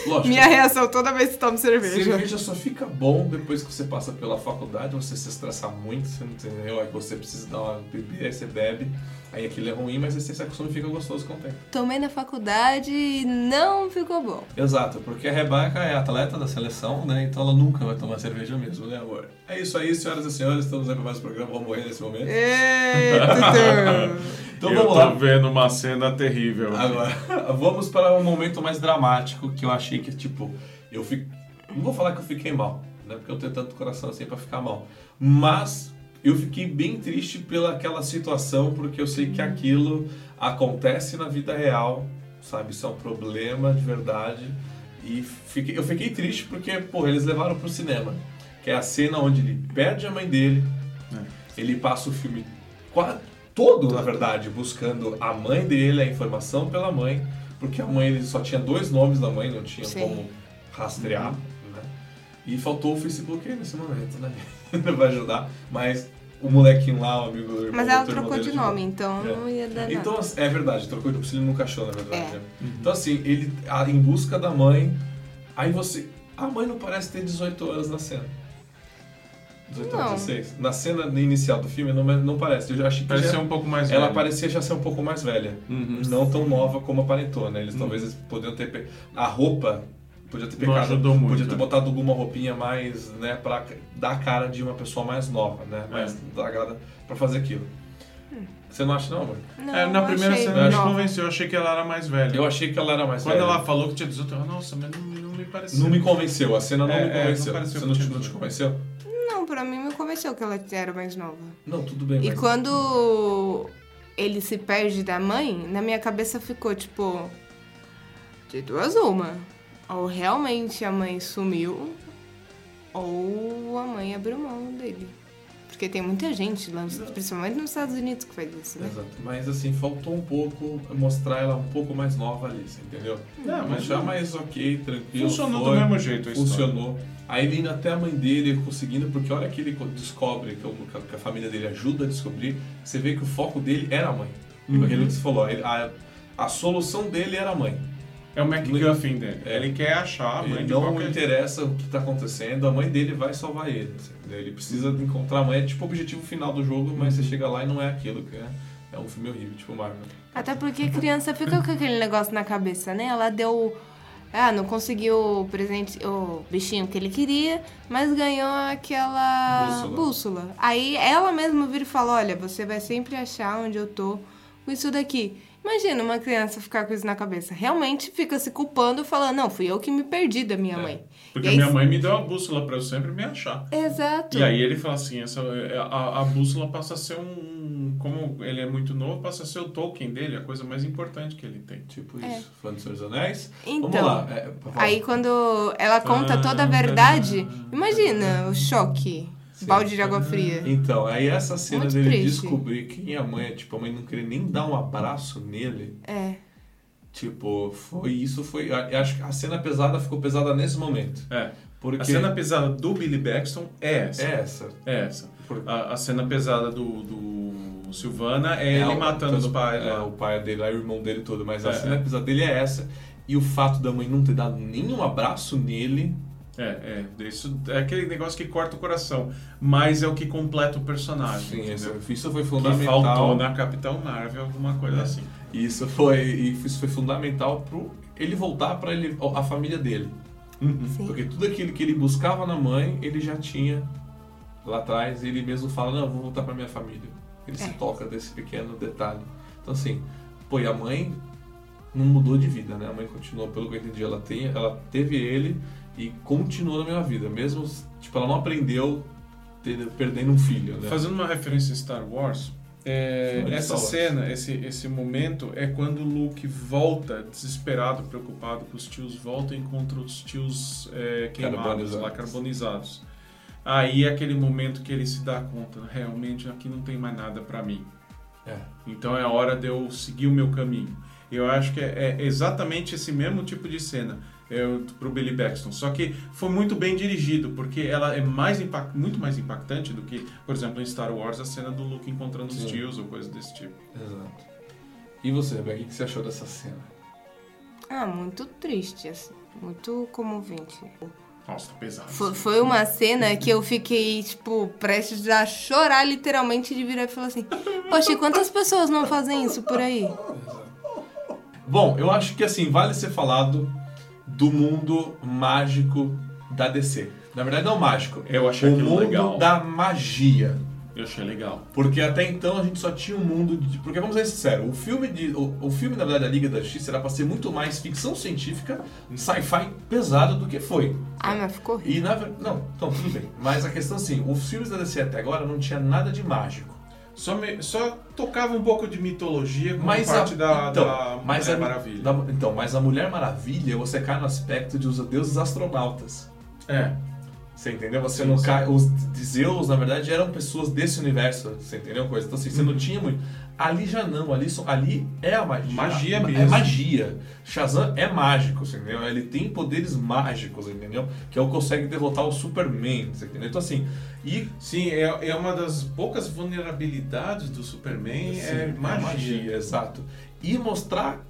Lógico. Minha reação toda vez que tomo cerveja. Cerveja só fica bom depois que você passa pela faculdade, você se estressar muito, você não entendeu? Aí você precisa dar uma bebida, aí você bebe, aí aquilo é ruim, mas você se acostuma e fica gostoso com o tempo. Tomei na faculdade e não ficou bom. Exato, porque a Rebeca é atleta da seleção, né? Então ela nunca vai tomar cerveja mesmo, né, amor? É isso aí, senhoras e senhores, estamos aí para mais um programa, vamos morrer nesse momento. Eita. (laughs) Então eu vamos tô lá. vendo uma cena terrível. Agora, (laughs) vamos para um momento mais dramático que eu achei que, tipo, eu fico. Não vou falar que eu fiquei mal, né? Porque eu tenho tanto coração assim pra ficar mal. Mas eu fiquei bem triste pela aquela situação, porque eu sei que aquilo acontece na vida real, sabe? Isso é um problema de verdade. E fiquei- eu fiquei triste porque, porra, eles levaram pro cinema. Que é a cena onde ele perde a mãe dele, ele passa o filme qua- todo, na verdade, buscando a mãe dele, a informação pela mãe, porque a mãe ele só tinha dois nomes da mãe, não tinha Sim. como rastrear, né? E faltou o Facebook aí nesse momento, né? (laughs) Não vai ajudar, mas o molequinho lá, o amigo do irmão, Mas ela trocou de nome, então É. não ia dar então, nada. assim, é verdade, trocou de ele nunca achou, na verdade. É. né? Então, assim, ele a- em busca da mãe, aí você. A mãe não parece ter 18 anos na cena. 18 Não. anos, 16. Na cena inicial do filme não, não parece. Eu já achei que Parece já- ser um pouco mais ela velho. parecia já ser um pouco mais velha. Uhum. Não tão nova como aparentou, né? Eles Uhum. talvez eles podiam ter. A roupa. Podia ter Não pecado. ajudou muito, podia ter né? botado alguma roupinha mais, né, pra dar a cara de uma pessoa mais nova, né? É. Mais dragada pra fazer aquilo. Você não acha, não, amor? Não, É, na eu primeira achei cena nova. convenceu, eu achei que ela era mais velha. Eu achei que ela era mais Quando velha. ela falou que tinha 18 anos, nossa, mas não, não me pareceu. Não me convenceu, a cena não É, me é, não convenceu. pareceu Você não te, não te convenceu? Não, pra mim me convenceu que ela era mais nova. Não, tudo bem, E mas... quando ele se perde da mãe, na minha cabeça ficou tipo. De duas uma. Ou realmente a mãe sumiu, ou a mãe abriu mão dele. Porque tem muita gente, lá, nos- principalmente nos Estados Unidos, que faz isso, né? Exato. Mas assim, faltou um pouco mostrar ela um pouco mais nova ali, você entendeu? Não, mas já mais ok, tranquilo. Funcionou foi, do mesmo jeito a história. Funcionou. Aí ele indo até a mãe dele conseguindo, porque a hora que ele co- descobre, que, a família dele ajuda a descobrir, você vê que o foco dele era a mãe. Uhum. Aquilo que você falou, ele- a, a solução dele era a mãe. É o MacGuffin dele. É. Ele quer achar a mãe Ele de não qualquer interessa o que está acontecendo, a mãe dele vai salvar ele. entendeu? Ele precisa encontrar a mãe, é tipo o objetivo final do jogo, mas Uhum. você chega lá e não é aquilo, que é, é um filme horrível, tipo Marvel. Até porque a criança fica com aquele negócio na cabeça, né? Ela deu. Ah, não conseguiu o presente, o bichinho que ele queria, mas ganhou aquela Bússola. bússola. Aí ela mesma vira e fala: Olha, você vai sempre achar onde eu tô com isso daqui. Imagina uma criança ficar com isso na cabeça. Realmente fica se culpando, falando: Não, fui eu que me perdi da minha É. mãe. Porque E aí- minha mãe me deu a bússola pra eu sempre me achar. Exato. E aí ele fala assim, essa, a, a bússola passa a ser um... Como ele é muito novo, passa a ser o token dele, a coisa mais importante que ele tem. Tipo É. isso, falando dos Senhor Anéis. Então, Vamos lá. É. Aí quando ela conta toda a verdade, imagina o choque. Sim. Balde de água fria. Então, aí essa cena Muito dele triste. descobrir quem é a mãe, tipo, a mãe não querer nem dar um abraço nele, É. tipo, foi isso, foi. Eu acho que a cena pesada ficou pesada nesse momento. É. Porque A cena pesada do Billy Baxton é essa. é essa. É essa. Por- A, a cena pesada do, do Silvana é, ele o- matando os todo- pais é, o pai dele o irmão dele todo. Mas a É, cena é. pesada dele é essa. E o fato da mãe não ter dado nenhum abraço nele. É, é. Isso é aquele negócio que corta o coração. Mas é o que completa o personagem. Sim, isso, isso foi Que fundamental. faltou na Capitão Marvel, alguma coisa É. assim. Isso foi, isso foi fundamental pro ele voltar para ele a família dele. Sim. Porque tudo aquilo que ele buscava na mãe, ele já tinha lá atrás. E ele mesmo fala: Não, eu vou voltar para minha família. Ele se É. toca desse pequeno detalhe. Então, assim, pô, e a mãe não mudou de vida, né? A mãe continuou, pelo que eu entendi, ela, tem, ela teve ele e continuou na mesma vida. Mesmo, tipo, ela não aprendeu ter- perdendo um filho, né? Fazendo uma referência a Star Wars, é, essa Wars. cena, esse, esse momento é quando o Luke volta, desesperado, preocupado com os tios, volta e encontra os tios é, queimados, Carbonizados. lá carbonizados. Aí é aquele momento que ele se dá conta, realmente aqui não tem mais nada pra mim. É. Então é hora de eu seguir o meu caminho. Eu acho que é, é exatamente esse mesmo tipo de cena é, o- pro Billy Baxton. Só que foi muito bem dirigido, porque ela é mais impact, muito mais impactante do que, por exemplo, em Star Wars, a cena do Luke encontrando os tios ou coisa desse tipo. Exato. E você, Rebeca, o que você achou dessa cena? Ah, muito triste, assim. Muito comovente. Nossa, tá pesado. Foi, foi uma cena que eu fiquei, tipo, prestes a chorar literalmente de virar e falar assim: (laughs) Poxa, e quantas pessoas não fazem isso por aí? Bom, eu acho que assim, vale ser falado do mundo mágico da DC. Na verdade, não mágico. Eu achei o aquilo mundo legal. da magia. Eu achei legal. Porque até então a gente só tinha um mundo de. Porque vamos ser sinceros, o filme, de, o, o filme, na verdade, da Liga da Justiça era pra ser muito mais ficção científica, sci-fi pesado do que foi. Ah, mas ficou horrível. E na Não, então tudo bem. Mas a questão assim, os filmes da DC até agora não tinha nada de mágico. Só, me- só tocava um pouco de mitologia com Mas parte a, da, então, da mas Mulher a, Maravilha. da- então, mas a Mulher Maravilha, você cai no aspecto de os deuses astronautas. É. Você entendeu? Você Sim, não cai. Os Zeus, na verdade, eram pessoas desse universo. Você entendeu? Coisa. Então, assim, você não tinha muito. Ali já não, ali, só- ali é a magia. Magia É mesmo. magia. Shazam é mágico, você entendeu? Ele tem poderes mágicos, entendeu? Que é o que consegue derrotar o Superman, você entendeu? Então, assim, e Sim, é, é uma das poucas vulnerabilidades do Superman, Sim, é magia. exato. E mostrar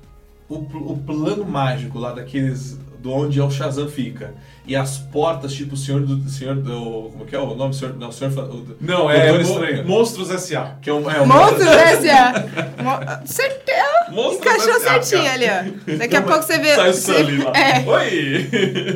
o, o plano mágico lá daqueles. Do onde é o Shazam fica. E as portas, tipo o senhor do. Senhor do. Como que é o nome? Senhor, não, o senhor. o- Não, Doutor é Mo- Estranho. Monstros S.A. Que é um, é um Monstros S.A. Mo- Certeza. Monstros Encaixou certinho ali, ó. Daqui a pouco você vê. Sai o você- Sully lá. É. Oi!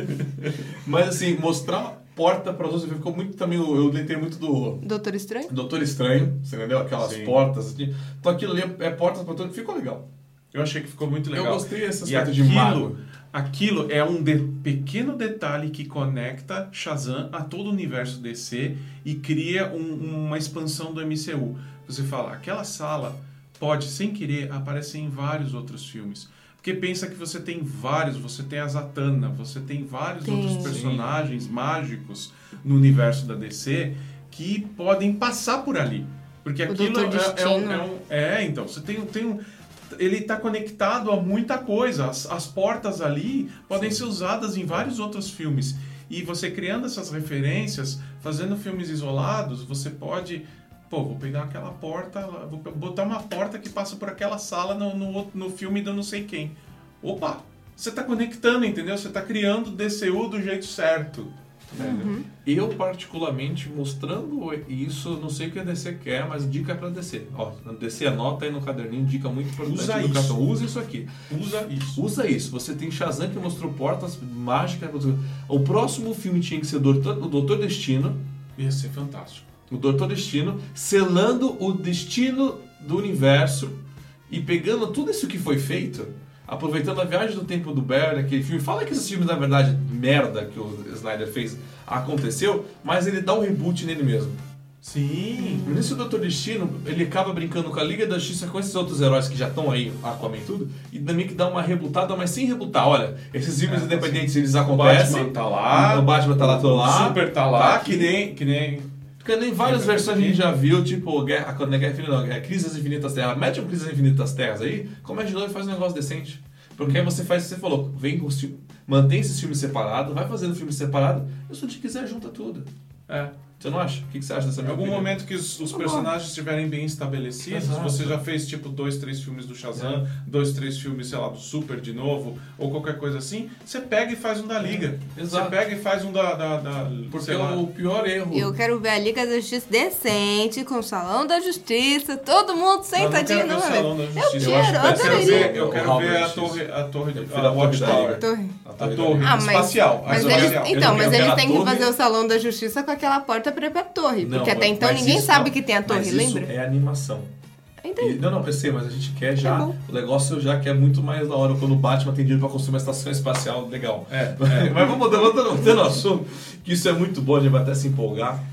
(laughs) Mas assim, mostrar a porta para os outros ficou muito também. Eu lembrei muito do. Doutor Estranho? Doutor Estranho, você entendeu? Aquelas Sim. portas. assim. Então aquilo ali é, é portas para todo Ficou legal. Eu achei que ficou muito legal. Eu gostei desse E aspecto de aquilo, mago. Aquilo é um de- pequeno detalhe que conecta Shazam a todo o universo DC e cria um- uma expansão do MCU. Você fala, aquela sala pode, sem querer, aparecer em vários outros filmes. Porque pensa que você tem vários, você tem a Zatanna, você tem vários Tem. outros personagens mágicos no universo da DC que podem passar por ali. Porque O aquilo é, é, um, é um- é, então, você tem, tem um. Ele está conectado a muita coisa. As, as portas ali podem ser usadas em vários outros filmes. E você criando essas referências, fazendo filmes isolados, você pode. Pô, vou pegar aquela porta, vou botar uma porta que passa por aquela sala no, no, no filme do não sei quem. Opa! Você está conectando, entendeu? Você está criando DCU do jeito certo. Uhum. Eu, particularmente, mostrando isso, não sei o que a DC quer, mas dica pra DC. Ó, a DC anota aí no caderninho, dica muito importante Usa do isso. cartão. Usa isso aqui. Usa isso. Usa isso. Você tem Shazam que mostrou portas mágicas. O próximo filme tinha que ser o Doutor, o Doutor Destino. Ia ser fantástico. O Doutor Destino, selando o destino do universo e pegando tudo isso que foi feito, aproveitando a viagem do tempo do Barry, aquele filme. Fala que esses filmes, na verdade, merda que o Snyder fez, aconteceu, mas ele dá um reboot nele mesmo. Sim. Nesse Doutor Destino, ele acaba brincando com a Liga da Justiça, com esses outros heróis que já estão aí, Aquaman e tudo, e também que dá uma rebutada, mas sem rebutar. Olha, esses filmes É, independentes, eles O acontecem. Batman tá lá. O Batman tá lá, tô lá. O Super tá lá, Tá que nem. Que nem Porque nem várias Sempre versões a gente já viu, tipo, Guerra, quando é Guerra Infinita, não, é Crise das Infinitas Terras. Mete um Crise das Infinitas Terras aí, começa de novo e faz um negócio decente. Porque aí você faz o que você falou, vem com os filmes, mantém esses filmes separados, vai fazendo filme separado, e se você quiser, junta tudo. é, Você não acha? O que que você acha dessa Em algum opinião? momento que os, os personagens estiverem bem estabelecidos, Exato. você já fez tipo dois, três filmes do Shazam, dois, três filmes, sei lá, do Super de novo, ou qualquer coisa assim, você pega e faz um da Liga. Exato. Você pega e faz um da. da, da Porque sei lá. o pior erro. Eu quero ver a Liga da Justiça decente, com o Salão da Justiça, todo mundo sentadinho não, não, quero ver o Salão da Eu Justiça. Eu quero ver, eu quero ver a torre, a torre, Eu de- fui a da Torre Watchtower. Liga. Torre. A torre Ah, mas- espacial. a Mas espacial. eles, então, mas eles a têm que fazer o Salão da Justiça com aquela porta pra ir pra torre. Não, porque até então ninguém isso sabe não- que tem a torre, mas lembra? Isso é animação. Entendi. E- não, não, eu sei, mas a gente quer já. Tá bom. o negócio já que é muito mais da hora quando o Batman tem dinheiro pra construir uma estação espacial legal. É, (laughs) Mas vamos voltando, voltando ao assunto, que isso é muito bom, a gente vai até se empolgar.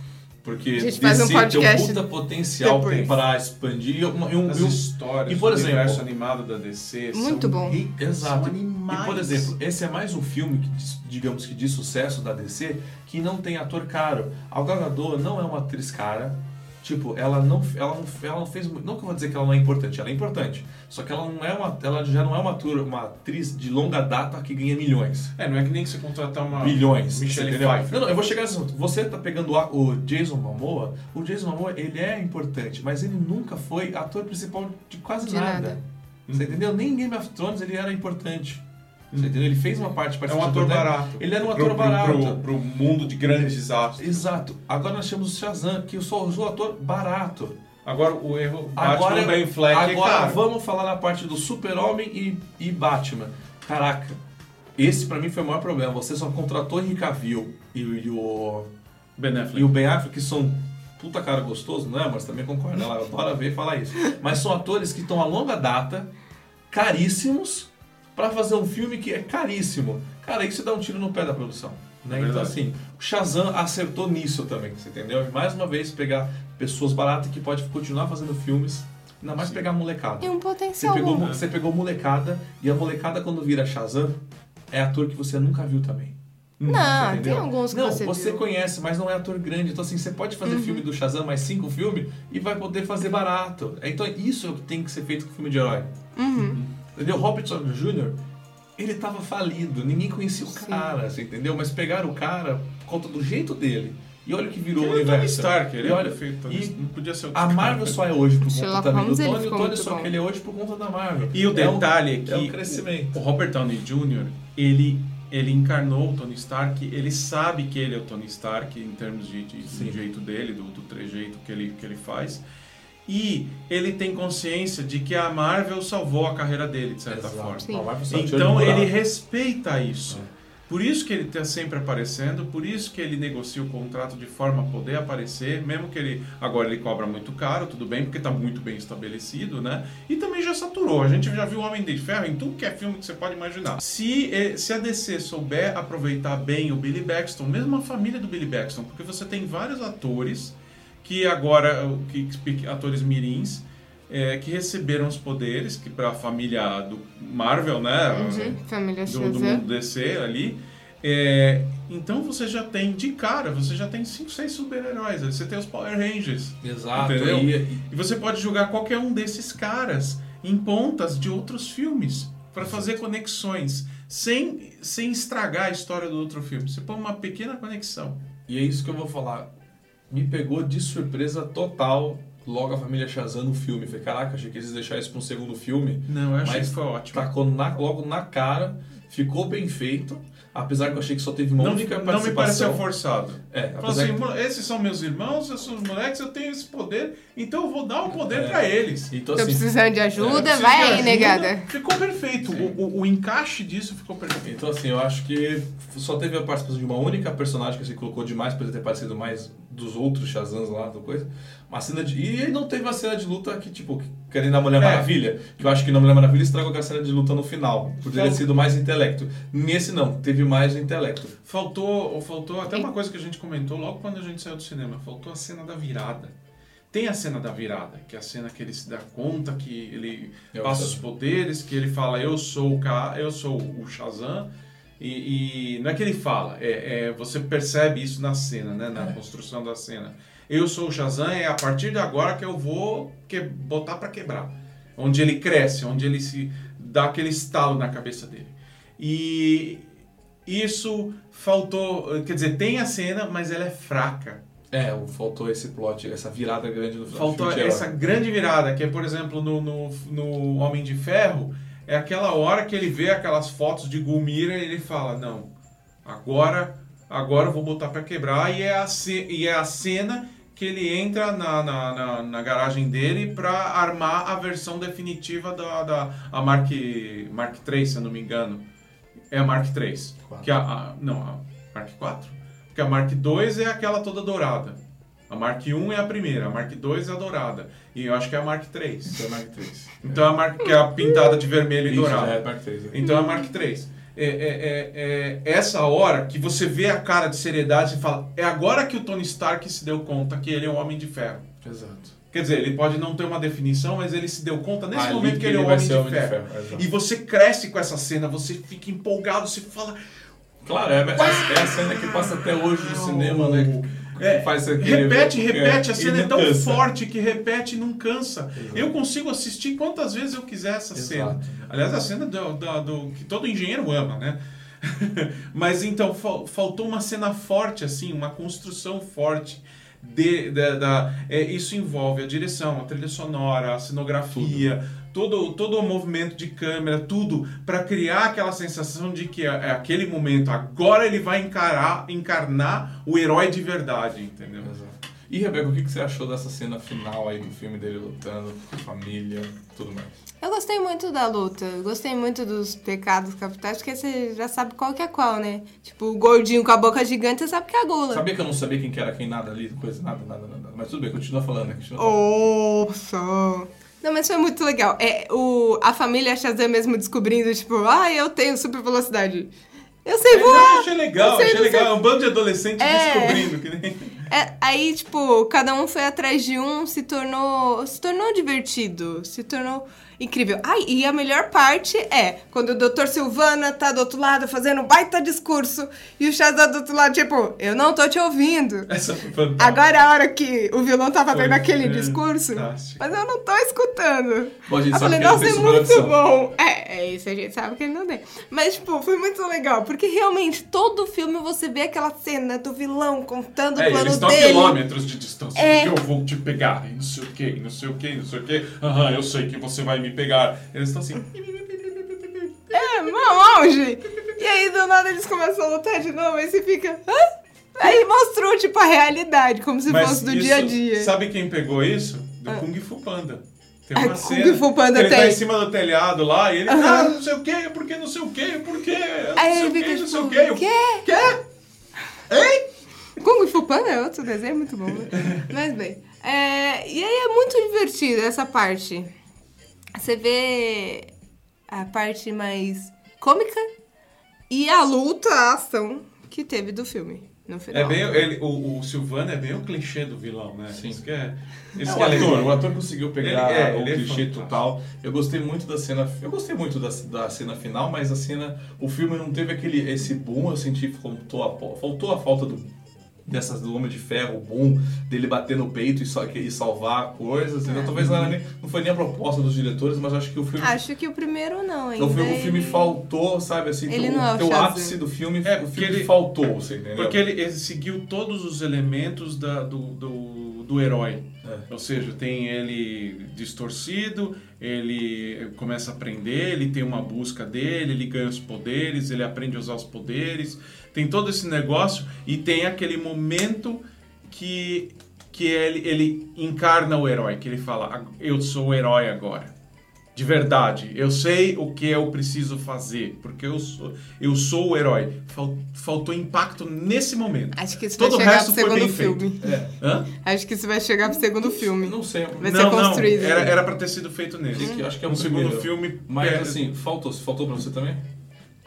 Porque um DC tem um podcast puta potencial depois. para expandir e um, e um- As e um- histórias e, por do exemplo- universo animado da DC Muito são bom. ricas, Exato. E, por exemplo, esse é mais um filme, que, digamos que de sucesso da DC, que não tem ator caro. A Gal Gadot não é uma atriz cara. Tipo, ela não, ela não, ela não fez... Não que eu vou dizer que ela não é importante, ela é importante. Só que ela não é uma... Ela já não é uma, ator, uma atriz de longa data que ganha milhões. É, não é que nem que você contratar uma Bilhões. Michelle? Pfeiffer. Não, não, eu vou chegar nesse assunto. Você tá pegando a- o Jason Momoa. O Jason Momoa, ele é importante, mas ele nunca foi ator principal de quase De nada. nada. Você entendeu? Nem em Game of Thrones ele era importante. Você entendeu? Ele fez uma parte É um ator barato. Ele era um ator pro- barato. Pro, pro mundo de grandes astros. Exato. Agora nós temos o Shazam, que só usou ator barato. Agora o erro Agora, Batman Ben Fleck é agora caro. vamos falar na parte do Super-Homem e, e Batman. Caraca, esse pra mim foi o maior problema. Você só contratou Henry Cavill e, e o Ben Affleck. e o Ben Affleck, que são puta cara gostoso, não é? Mas também concordo, ela adora ver e falar isso. Mas são atores que estão a longa data, caríssimos, pra fazer um filme que é caríssimo. Cara, isso dá um tiro no pé da produção. Né? É Então, assim, o Shazam acertou nisso também, você entendeu? E mais uma vez, pegar pessoas baratas que podem continuar fazendo filmes, ainda mais pegar molecada. E um Você potencial pegou, bom. você pegou molecada, e a molecada, quando vira Shazam, é ator que você nunca viu também. Não, Você tem alguns que não, você viu. conhece, mas não é ator grande. Então, assim, você pode fazer filme do Shazam, mais cinco filmes, e vai poder fazer barato. Então, isso é o que tem que ser feito com filme de herói. Uhum. Entendeu? Robert Downey Jr., ele tava falido, ninguém conhecia o Sim. cara, você entendeu? Mas pegaram o cara por conta do jeito dele. E olha o que virou Ele o é o Tony universo. Stark, ele E é olha, perfeito. e não podia ser outro A cara. Marvel só é hoje por conta também do Tony, o Tony só bom. que ele é hoje por conta da Marvel. E o É um- detalhe é que é um crescimento. o Robert Downey Jr., ele, ele encarnou o Tony Stark, ele sabe que ele é o Tony Stark em termos de, de- do jeito dele, do, do trejeito que ele, que ele faz. E ele tem consciência de que a Marvel salvou a carreira dele, de certa Exato. forma. Sim. Então ele respeita isso. É. Por isso que ele está sempre aparecendo, por isso que ele negocia o contrato de forma a poder aparecer, mesmo que ele agora ele cobra muito caro, tudo bem, porque está muito bem estabelecido, né? E também já saturou. A gente já viu o Homem de Ferro em tudo que é filme que você pode imaginar. Se, eh, se a DC souber aproveitar bem o Billy Baxton, mesmo a família do Billy Baxton, porque você tem vários atores que agora, que, que- atores mirins, eh, que receberam os poderes, que para a família do Marvel, né? Uhum. Família do, do mundo DC ali. É, então você já tem, de cara, você já tem 5, 6 super-heróis. Você tem os Power Rangers. Exato. Entendeu? E- e- E você pode jogar qualquer um desses caras em pontas de outros filmes para fazer conexões sem, sem estragar a história do outro filme. Você põe uma pequena conexão. E é isso que eu vou falar. Me pegou de surpresa total logo a família Shazam no filme. Falei, caraca, achei que eles iam deixar isso para um segundo filme. Não, eu achei Mas que foi ótimo. Tacou na- logo na cara, ficou bem feito. Apesar que eu achei que só teve uma Não, única não me pareceu participação. forçado. É, Falou assim, que- "Mo- esses são meus irmãos, esses são os moleques, eu tenho esse poder, então eu vou dar o poder É. pra eles. Então, Tô assim, precisando de ajuda, preciso vai de aí, ajuda. negada. Ficou perfeito. O, o- o encaixe disso ficou perfeito. Então, assim, eu acho que só teve a participação de uma única personagem que se colocou demais ele ter parecido mais dos outros Shazams lá, do coisa. Uma cena de. E ele não teve uma cena de luta que, tipo, querendo a Mulher É. Maravilha, que eu acho que na Mulher Maravilha estragou aquela cena de luta no final, por ter Fal- sido mais intelecto. Nesse não, teve mais o intelecto. Faltou, faltou até uma coisa que a gente comentou logo quando a gente saiu do cinema. Faltou a cena da virada. Tem a cena da virada, que é a cena que ele se dá conta que ele o passa Shazam. os poderes, que ele fala eu sou o Ka, eu sou o Shazam. E, e não é que ele fala, é, é- você percebe isso na cena, né, na É. construção da cena. Eu sou o Shazam é a partir de agora que eu vou que, botar pra quebrar. Onde ele cresce, onde ele se dá aquele estalo na cabeça dele. E isso faltou, quer dizer, tem a cena, mas ela é fraca. É, faltou esse plot, essa virada grande no final. Faltou de essa grande virada, que é, por exemplo, no, no, no Homem de Ferro, é aquela hora que ele vê aquelas fotos de Gulmira e ele fala, não, agora, agora eu vou botar pra quebrar, e é a, e é a cena que ele entra na, na, na, na garagem dele pra armar a versão definitiva da, da a Mark, Mark III, se eu não me engano. É a Mark III. Quatro. Que a, a- não, a Mark IV? Porque a Mark II é aquela toda dourada. A Mark I é a primeira, a Mark II é a dourada. E eu acho que é a Mark III. Então é Mark 3. Então a Mark que é a pintada de vermelho e Isso, dourado. é Mark 3. Então é a Mark III. É, é, é, é essa hora que você vê a cara de seriedade e fala, é agora que o Tony Stark se deu conta que ele é um homem de ferro. Exato. Quer dizer, ele pode não ter uma definição, mas ele se deu conta nesse Ali momento que ele é um homem, de, homem de ferro. ferro, exato. E você cresce com essa cena, você fica empolgado, você fala. Claro, é, é a cena que passa até hoje no cinema, né? É, faz aquele- repete, é, repete, a e cena é tão cansa. forte que repete e não cansa. Exato. Eu consigo assistir quantas vezes eu quiser essa Exato. cena. Aliás, a cena do, do- do- que todo engenheiro ama, né? (laughs) Mas então, fal- faltou uma cena forte, assim, uma construção forte. De, da, da- é, isso envolve a direção, a trilha sonora, a cenografia, todo, todo o movimento de câmera, tudo para criar aquela sensação de que é, é aquele momento, agora ele vai encarar, encarnar o herói de verdade, entendeu? Exato. E Rebeca, o que você achou dessa cena final aí do filme dele lutando, com a família, tudo mais? Eu gostei muito da luta. Gostei muito dos pecados capitais, porque você já sabe qual que é qual, né? Tipo, o gordinho com a boca gigante, você sabe que é a gula. Sabia que eu não sabia quem que era quem nada ali, coisa, nada, nada, nada. Mas tudo bem, continua falando, né? Continua falando. Nossa! Não, mas foi muito legal. É, o, a família Shazam mesmo descobrindo, tipo, ah, eu tenho super velocidade. Eu sei eu voar! achei legal, Eu achei não legal. É um bando de adolescentes É. descobrindo que nem. É, aí, tipo, cada um foi atrás de um, se tornou, se tornou divertido, se tornou incrível. Ai, e a melhor parte é quando o Dr. Silvana tá do outro lado fazendo um baita discurso e o Shazam do outro lado, tipo, eu não tô te ouvindo. Essa foi fantástica. Agora é a hora que o vilão tava Foi tendo aquele discurso, mas eu não tô escutando. Bom, a gente Eu sabe falei, que ele nossa, é muito bom. É, é isso, a gente sabe que ele não tem. Mas, tipo, foi muito legal, porque realmente todo filme você vê aquela cena do vilão contando É, o plano eles estão dele. quilômetros de distância. É. Eu vou te pegar. E não sei o que, não sei o que, não sei o que. Aham, eu sei que você vai me pegar. Eles estão assim. É, mó longe. E aí, do nada, eles começam a lutar de novo, aí você fica... Hã? Aí mostrou, tipo, a realidade, como se Mas fosse do isso- dia a dia. Sabe quem pegou isso? Do Ah. Kung Fu Panda. Tem Ah, uma Kung cena Fu Panda ele tá tem. em cima do telhado lá e ele, Aham. ah, não sei o que, porque não sei o que, porque não Aí ele o fica, não sei o tipo, que. Eu, quê? Quê? Hein? Kung Fu Panda é outro desenho muito bom, né? Mas bem. é, e aí é muito divertido essa parte. Você vê a parte mais cômica e a luta, a ação que teve do filme. No final. É bem, ele, o, o Silvano é bem o clichê do vilão, né? Sim. Isso que é, isso É, que o é ator, o ator conseguiu pegar Ele- é, o ele é clichê fantástico. total. Eu gostei muito da cena. Eu gostei muito da, da cena final, mas a cena. O filme não teve aquele esse boom, eu senti que faltou a, faltou a falta do. Dessas do Homem de Ferro, o boom, dele bater no peito e, só, e salvar coisas. Então, talvez não, era nem- não foi nem a proposta dos diretores, mas acho que o filme. Acho que o primeiro não, ainda. o filme, o filme ele- faltou, sabe assim, Ele o, não é o teu Shazam. ápice do filme, É, o filme ele- faltou, você entendeu? Porque ele, ele seguiu todos os elementos da- do, do, do herói. É. Ou seja, tem ele distorcido, ele começa a aprender, ele tem uma busca dele, ele ganha os poderes, ele aprende a usar os poderes. Tem todo esse negócio e tem aquele momento que, que ele, ele encarna o herói, que ele fala, eu sou o herói agora. De verdade, eu sei o que eu preciso fazer, porque eu sou, eu sou o herói. Fal- faltou impacto nesse momento. Acho que isso Todo vai chegar resto pro segundo filme. feito. É. Hã? Acho que isso vai chegar pro segundo filme. Não sei, Vai ser não, construído. não, era, era pra ter sido feito nesse. acho que é um o segundo filme. Mas é, assim, faltou. Faltou pra você também?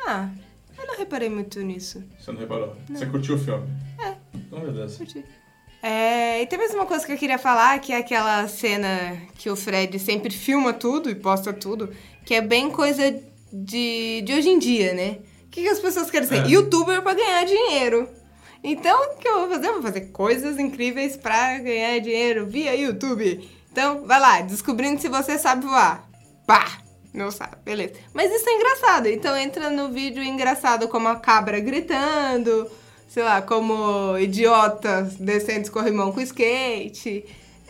Ah, eu não reparei muito nisso. Você não reparou? Você curtiu o filme? É. Então, beleza. Curti. É, e tem mais uma coisa que eu queria falar, que é aquela cena que o Fred sempre filma tudo e posta tudo, que é bem coisa de, de hoje em dia, né? O que, que as pessoas querem ser? É. Youtuber pra ganhar dinheiro. Então, o que eu vou fazer? Eu vou fazer coisas incríveis pra ganhar dinheiro via YouTube. Então, vai lá, descobrindo se você sabe voar. Pá! Não sabe, beleza. Mas isso é engraçado. Então entra no vídeo engraçado como a cabra gritando, sei lá, como idiota descendo escorrimão com skate.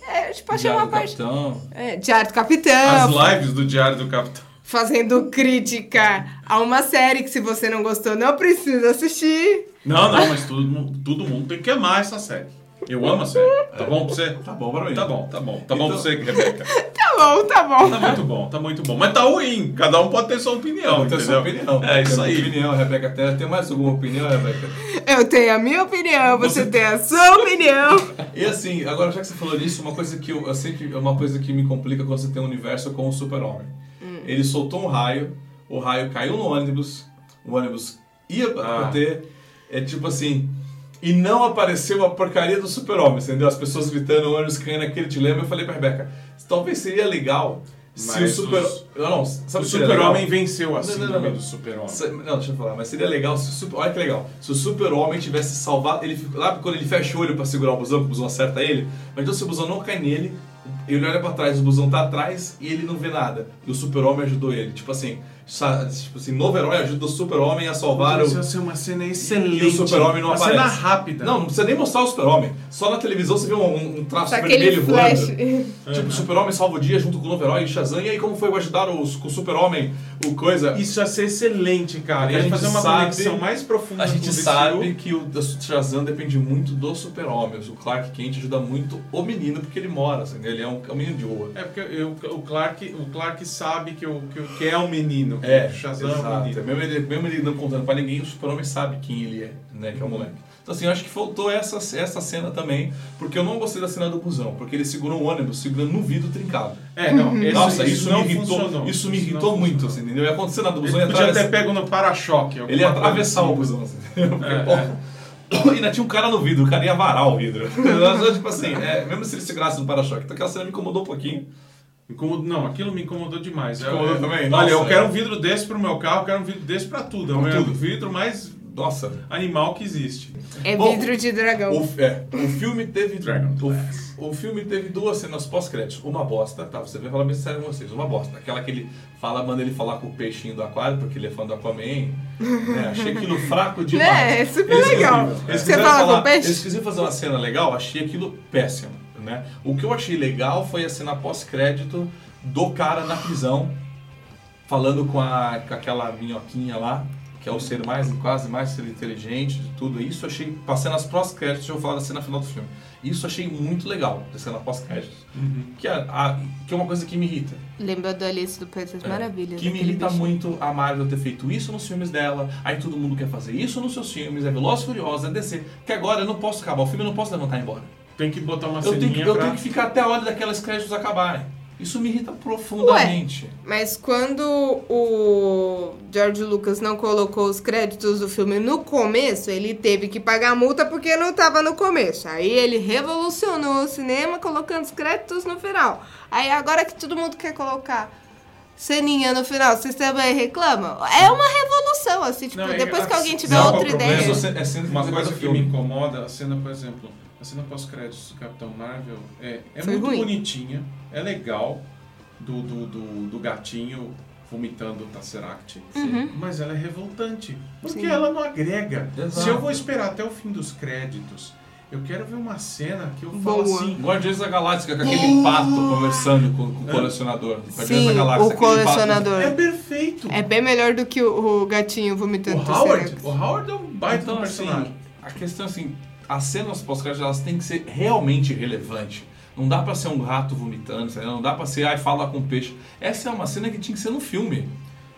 É, tipo, achei Diário uma do parte. Capitão. É, Diário do Capitão. As lives do Diário do Capitão. Fazendo crítica a uma série que, se você não gostou, não precisa assistir. Não, não, mas todo, todo mundo tem que amar essa série. Eu amo a série. Tá bom pra você? Tá bom pra mim. Tá bom, tá bom. Tá bom pra Então- você, Rebeca. (laughs) Tá bom, tá bom. Tá muito bom, tá muito bom. Mas tá ruim. Cada um pode ter sua opinião, tem a sua opinião. É isso Tem a aí. opinião, Rebeca. Tem, tem mais alguma opinião, Rebeca? Eu tenho a minha opinião, você, Você- tem a sua opinião. E assim, agora já que você falou nisso, uma coisa que eu, eu sempre é uma coisa que me complica quando você tem um universo com o Super-Homem. Ele soltou um raio, o raio caiu no ônibus, o ônibus ia Ah. bater, é tipo assim. E não apareceu a porcaria do super-homem, entendeu? As pessoas gritando, ônibus caindo naquele dilema. Eu falei pra Rebeca, talvez seria legal se o super... os- Não, não, sabe o super-homem venceu a Não, não, não, não. do super-homem. Não, deixa eu falar, mas seria legal se o super. Olha que legal. Se o super-homem tivesse salvado. Ele lá quando ele fecha o olho pra segurar o busão, que o busão acerta ele, mas então se o busão não cai nele, ele olha pra trás, o busão tá atrás e ele não vê nada. E o super-homem ajudou ele. Tipo assim, tipo assim, novo herói ajuda o super-homem a salvar Isso ia o. ser uma cena excelente. E o super-homem não uma aparece. cena rápida. Não, não precisa nem mostrar o super-homem. Só na televisão você vê um, um traço Só aquele vermelho flash. voando. (laughs) Tipo, o super-homem salva o dia junto com o novo herói e Shazam. E aí, como foi ajudar os, com o super-homem, o coisa. Isso ia ser excelente, cara. Porque Ia a gente fazer uma sabe- conexão mais profunda A com gente sabe que o o Shazam depende muito do super-homem. O Clark Kent ajuda muito o menino porque ele mora, assim, ele é um, é um menino de rua. É porque eu- o, Clark, o Clark sabe que, o, que, o- que é um menino. que É, o Shazam é um exato. menino. Mesmo ele, mesmo ele não contando pra ninguém, o super-homem sabe quem ele é, né, que é o moleque. Então assim, eu acho que faltou essa, essa cena também, porque eu não gostei da cena do busão, porque ele segurou um ônibus segurando no vidro trincado. É, não. esse- Nossa, isso, não me irritou, funcionou. isso me irritou muito, assim, entendeu? Ia acontecer nada, o busão Ele ia podia ter pego no para-choque. Ele ia atravessar assim. o busão, assim. (laughs) É, E (coughs) ainda tinha um cara no vidro, o cara ia varar o vidro. (coughs) Tipo assim, é, mesmo se ele segurasse no para-choque, então aquela cena me incomodou um pouquinho. Incomodou- não, aquilo me incomodou demais. Incomodou Eu- também? Olha, Nossa, eu é. quero um vidro desse pro meu carro, eu quero um vidro desse pra tudo. É o vidro mais Nossa. animal que existe. É Bom, vidro de dragão. O, é, o filme teve. Dragon o, o filme teve duas cenas pós-créditos. Uma bosta, tá? Você vai falar bem sério com vocês. Uma bosta. Aquela que ele fala, manda ele falar com o peixinho do aquário, porque ele é fã do Aquaman. né? Achei aquilo (laughs) fraco demais. Né? É super Eles legal. eles Você fala com falar- o peixe? Eles quiseram fazer uma cena legal, achei aquilo péssimo. Né? O que eu achei legal foi a cena pós-crédito do cara na prisão, falando com, a, com aquela minhoquinha lá, que é o ser mais, quase mais inteligente de tudo. Isso eu achei, passando as pós-créditos, eu vou falar da cena final do filme. Isso eu achei muito legal, da cena pós-créditos. Que, é a- que é uma coisa que me irrita. Lembra do Alice do País das É, Maravilhas. Que me irrita bichinho. muito a Marvel ter feito isso nos filmes dela, aí todo mundo quer fazer isso nos seus filmes, é Veloz e Furiosa, é DC. Que agora eu não posso acabar o filme, eu não posso levantar embora. Tem que botar uma Eu tenho, que, ceninha eu pra... tenho que ficar até a hora daquelas créditos acabarem. Isso me irrita profundamente. Mas quando o George Lucas não colocou os créditos do filme no começo, ele teve que pagar multa porque não estava no começo. Aí ele revolucionou o cinema colocando os créditos no final. Aí agora que todo mundo quer colocar ceninha no final, vocês também reclamam? É uma revolução, assim, tipo, Não, é- depois que a- alguém tiver sabe outra é ideia. É cena Uma que coisa que filme. me incomoda, a cena, por exemplo, a cena pós-créditos do Capitão Marvel é, é Foi muito ruim. bonitinha, é legal, do, do, do, do gatinho vomitando o Tesseract, Uhum. mas ela é revoltante, porque Sim. ela não agrega. Exato. Se eu vou esperar até o fim dos créditos, eu quero ver uma cena que eu falo Boa. assim... Guardiões da Galáxia, com aquele pato conversando com, com o colecionador. Guardiões Sim, da Galáxia, o aquele pato- colecionador. É perfeito! É bem melhor do que o, o gatinho o vomitando Howard, Tesseract. o Howard é um baita Então, personagem. assim, a questão é assim, as cenas pós-créditos elas têm que ser realmente relevantes. Não dá pra ser um rato vomitando, entendeu? não dá pra ser, ai, fala com peixe. Essa é uma cena que tinha que ser no filme.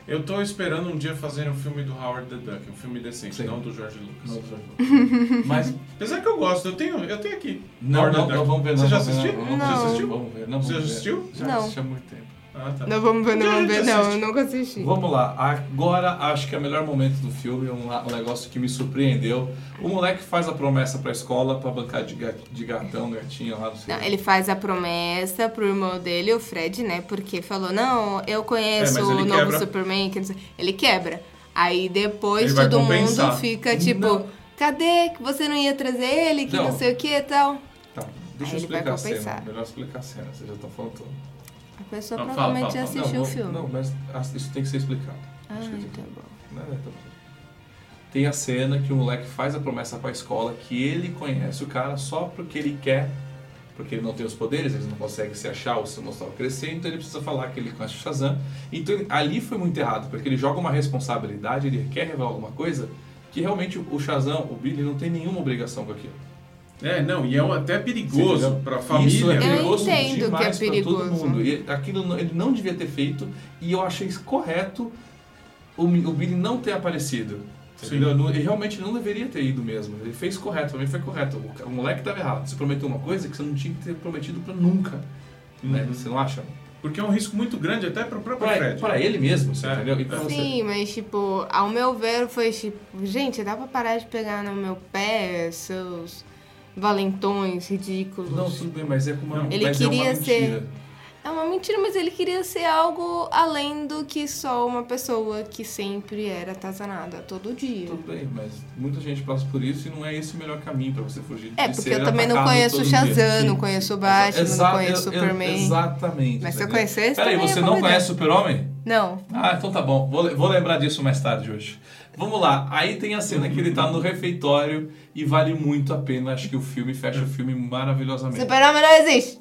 Eu tô esperando um dia fazerem um filme do Howard the Duck, um filme decente, Sim. não do George Lucas. (laughs) Mas Apesar que eu gosto, eu tenho, eu tenho aqui. não, Howard não, the não, vamos ver. Você não, já assistiu? Não. Você assistiu? Vamos ver. Não, Você já assistiu? Já Não. assisti há muito tempo. Ah, tá. Não vamos ver, não vamos ver, não. Eu nunca assisti. Vamos lá, agora acho que é o melhor momento do filme, um, um negócio que me surpreendeu. O moleque faz a promessa pra escola pra bancar de, de gatão, gatinho lá, não sei. Não, ele faz a promessa pro irmão dele, o Fred, né? Porque falou, não, eu conheço É, o novo quebra. Superman. Que não sei. Ele quebra. Aí depois Ele todo mundo fica tipo, Não. cadê que você não ia trazer ele, que não, Não. sei o que e tal. Tá, deixa Aí eu explicar a cena. Melhor explicar a cena, vocês já estão falando tudo. A pessoa Não, fala, provavelmente fala, já fala. assistiu não, o filme. Não, mas as- isso tem que ser explicado. Ah, Acho que tá bom. Não, não, tá bom. Tem a cena que o moleque faz a promessa pra escola que ele conhece o cara só porque ele quer, porque ele não tem os poderes, ele não consegue se achar ou se mostrar ou crescer, então ele precisa falar que ele conhece o Shazam. Então ali foi muito errado, porque ele joga uma responsabilidade, ele quer revelar alguma coisa que realmente o Shazam, o Billy, não tem nenhuma obrigação com aquilo. É, não, e é um- até Você perigoso pra Isso família. é Eu perigoso entendo que é pra todo perigoso. mundo. E aquilo ele não devia ter feito e eu achei correto o, o Billy não ter aparecido. Entendeu? Não- Ele realmente não deveria ter ido mesmo. Ele fez correto, pra mim foi correto. O, o moleque estava errado. Você prometeu uma coisa que você não tinha que ter prometido pra nunca. Né? Uhum. Você não acha? Porque é um risco muito grande até pro próprio Pra, Fred. pra ele mesmo, você É. entendeu? E pra você. Sim, mas tipo, ao meu ver foi tipo, gente, dá pra parar de pegar no meu pé seus valentões ridículos. Não, tudo bem, mas é como uma, Ele mas é uma queria ser- mentira. É uma mentira, mas ele queria ser algo além do que só uma pessoa que sempre era atazanada todo dia. Tudo bem, mas muita gente passa por isso e não é esse o melhor caminho pra você fugir É, de porque ser eu também não conheço o. Shazam, não conheço o Batman, Exa- não conheço o Superman. Exatamente. Mas se eu conhecesse, Peraí, você não conhece o Super-Homem? Não. Ah, então tá bom. Vou, vou lembrar disso mais tarde hoje. Vamos lá. Aí tem a cena que ele tá no refeitório e vale muito a pena. Acho que o filme fecha o filme maravilhosamente. Super-Homem não existe.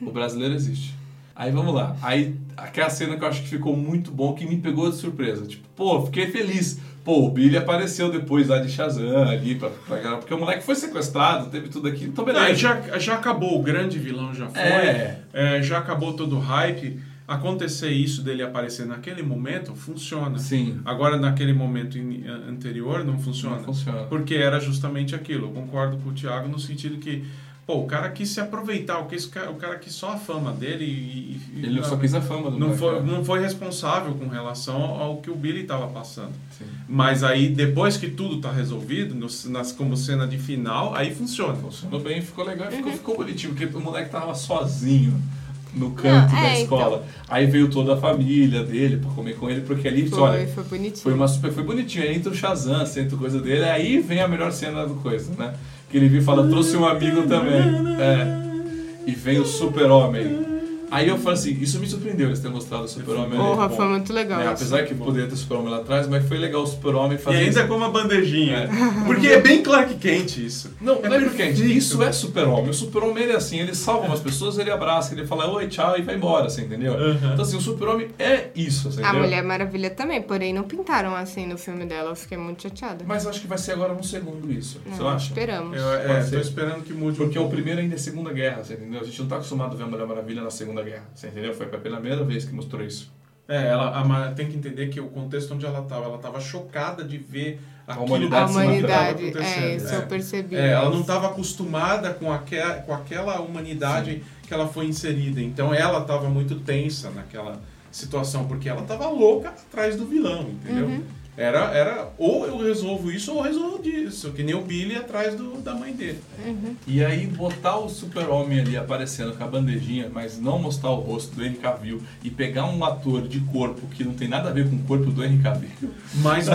O brasileiro existe. Aí vamos lá. Aí aquela cena que eu acho que ficou muito bom, que me pegou de surpresa. Tipo, pô, fiquei feliz. Pô, o Billy apareceu depois lá de Shazam ali, pra, pra, porque o moleque foi sequestrado, teve tudo aquilo. Então, beleza. Já, já acabou, o grande vilão já foi. É. É, já acabou todo o hype. Acontecer isso dele aparecer naquele momento funciona. Sim. Agora, naquele momento in- anterior, não funciona. Não funciona. Porque era justamente aquilo. Eu concordo com o Thiago no sentido que, pô, o cara quis se aproveitar, o, quis, o cara quis só a fama dele e. e- Ele só quis a fama do não moleque, foi, né? não foi responsável com relação ao que o Billy estava passando. Sim. Mas aí, depois que tudo tá resolvido, no- nas, como cena de final, aí funciona. Funcionou bem, ficou legal, ficou, ficou bonitinho, porque o moleque tava sozinho no canto Não, da é, escola. Aí veio toda a família dele pra comer com ele, porque ali, Foi, olha, foi bonitinho. foi uma super, foi bonitinho. Aí entra o Shazam, senta coisa dele, aí vem a melhor cena do coisa, né? Que ele vem e fala, trouxe um amigo também. É. E vem o super-homem. Aí eu falo assim, isso me surpreendeu eles terem mostrado o super-homem ali. Porra, foi muito legal. né, isso. apesar que poderia ter super-homem lá atrás, mas foi legal o super-homem E fazer ainda isso. com uma bandejinha. É. (laughs) Porque é bem Clark Kent isso. Não, É lembra que perfeito. isso é super-homem. O super-homem ele é assim, ele salva umas pessoas, ele abraça, ele fala oi, tchau e vai embora, você entendeu? Uhum. Então assim, o super-homem é isso, você A entendeu? Mulher Maravilha também, porém não pintaram assim no filme dela, eu fiquei muito chateada. Mas eu acho que vai ser agora no segundo isso, você Não, acha? Esperamos. Eu é, tô esperando que mude Porque um o primeiro ainda é Segunda Guerra, você entendeu? A gente não tá acostumado a ver a Mulher Maravilha na Segunda Guerra, você entendeu? Foi pela primeira vez que mostrou isso. É, ela a tem que entender que o contexto onde ela estava, ela estava chocada de ver aquilo humanidade A humanidade, é, isso eu percebi. É, ela não estava acostumada com, aque, com aquela humanidade que ela foi inserida. Então ela estava muito tensa naquela situação, porque ela estava louca atrás do vilão, entendeu? Uhum. Era, era ou eu resolvo isso ou eu resolvo disso, que nem o Billy atrás do, da mãe dele. E aí botar o super-homem ali aparecendo com a bandejinha, mas não mostrar o rosto do Henry Cavill e pegar um ator de corpo que não tem nada a ver com o corpo do Henry Cavill. Mas,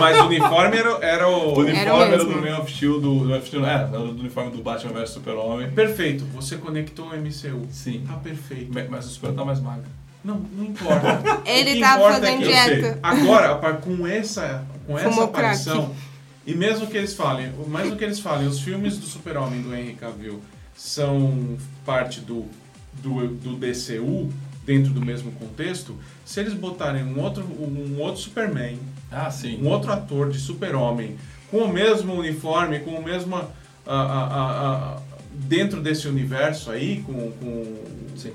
mas o uniforme era, era O o. uniforme Era o era, mesmo. do Man of Steel, do, do Steel, é, era do uniforme do Batman vs Super-Homem. Perfeito, você conectou o MCU. Sim. Tá perfeito. Mas o Super tá mais magro. Não, não importa. Ele (laughs) O que tava importa é fazendo sei. dieta. Agora, com essa, com essa Fumou crack. aparição, e mesmo que eles falem, mesmo que eles falem, os filmes do Super-Homem do Henry Cavill são parte do, do, do DCU, dentro do mesmo contexto, se eles botarem um outro, um outro Superman, Ah, sim. um outro ator de Super-Homem, com o mesmo uniforme, com o mesmo. ah, ah, ah, dentro desse universo aí, com, com,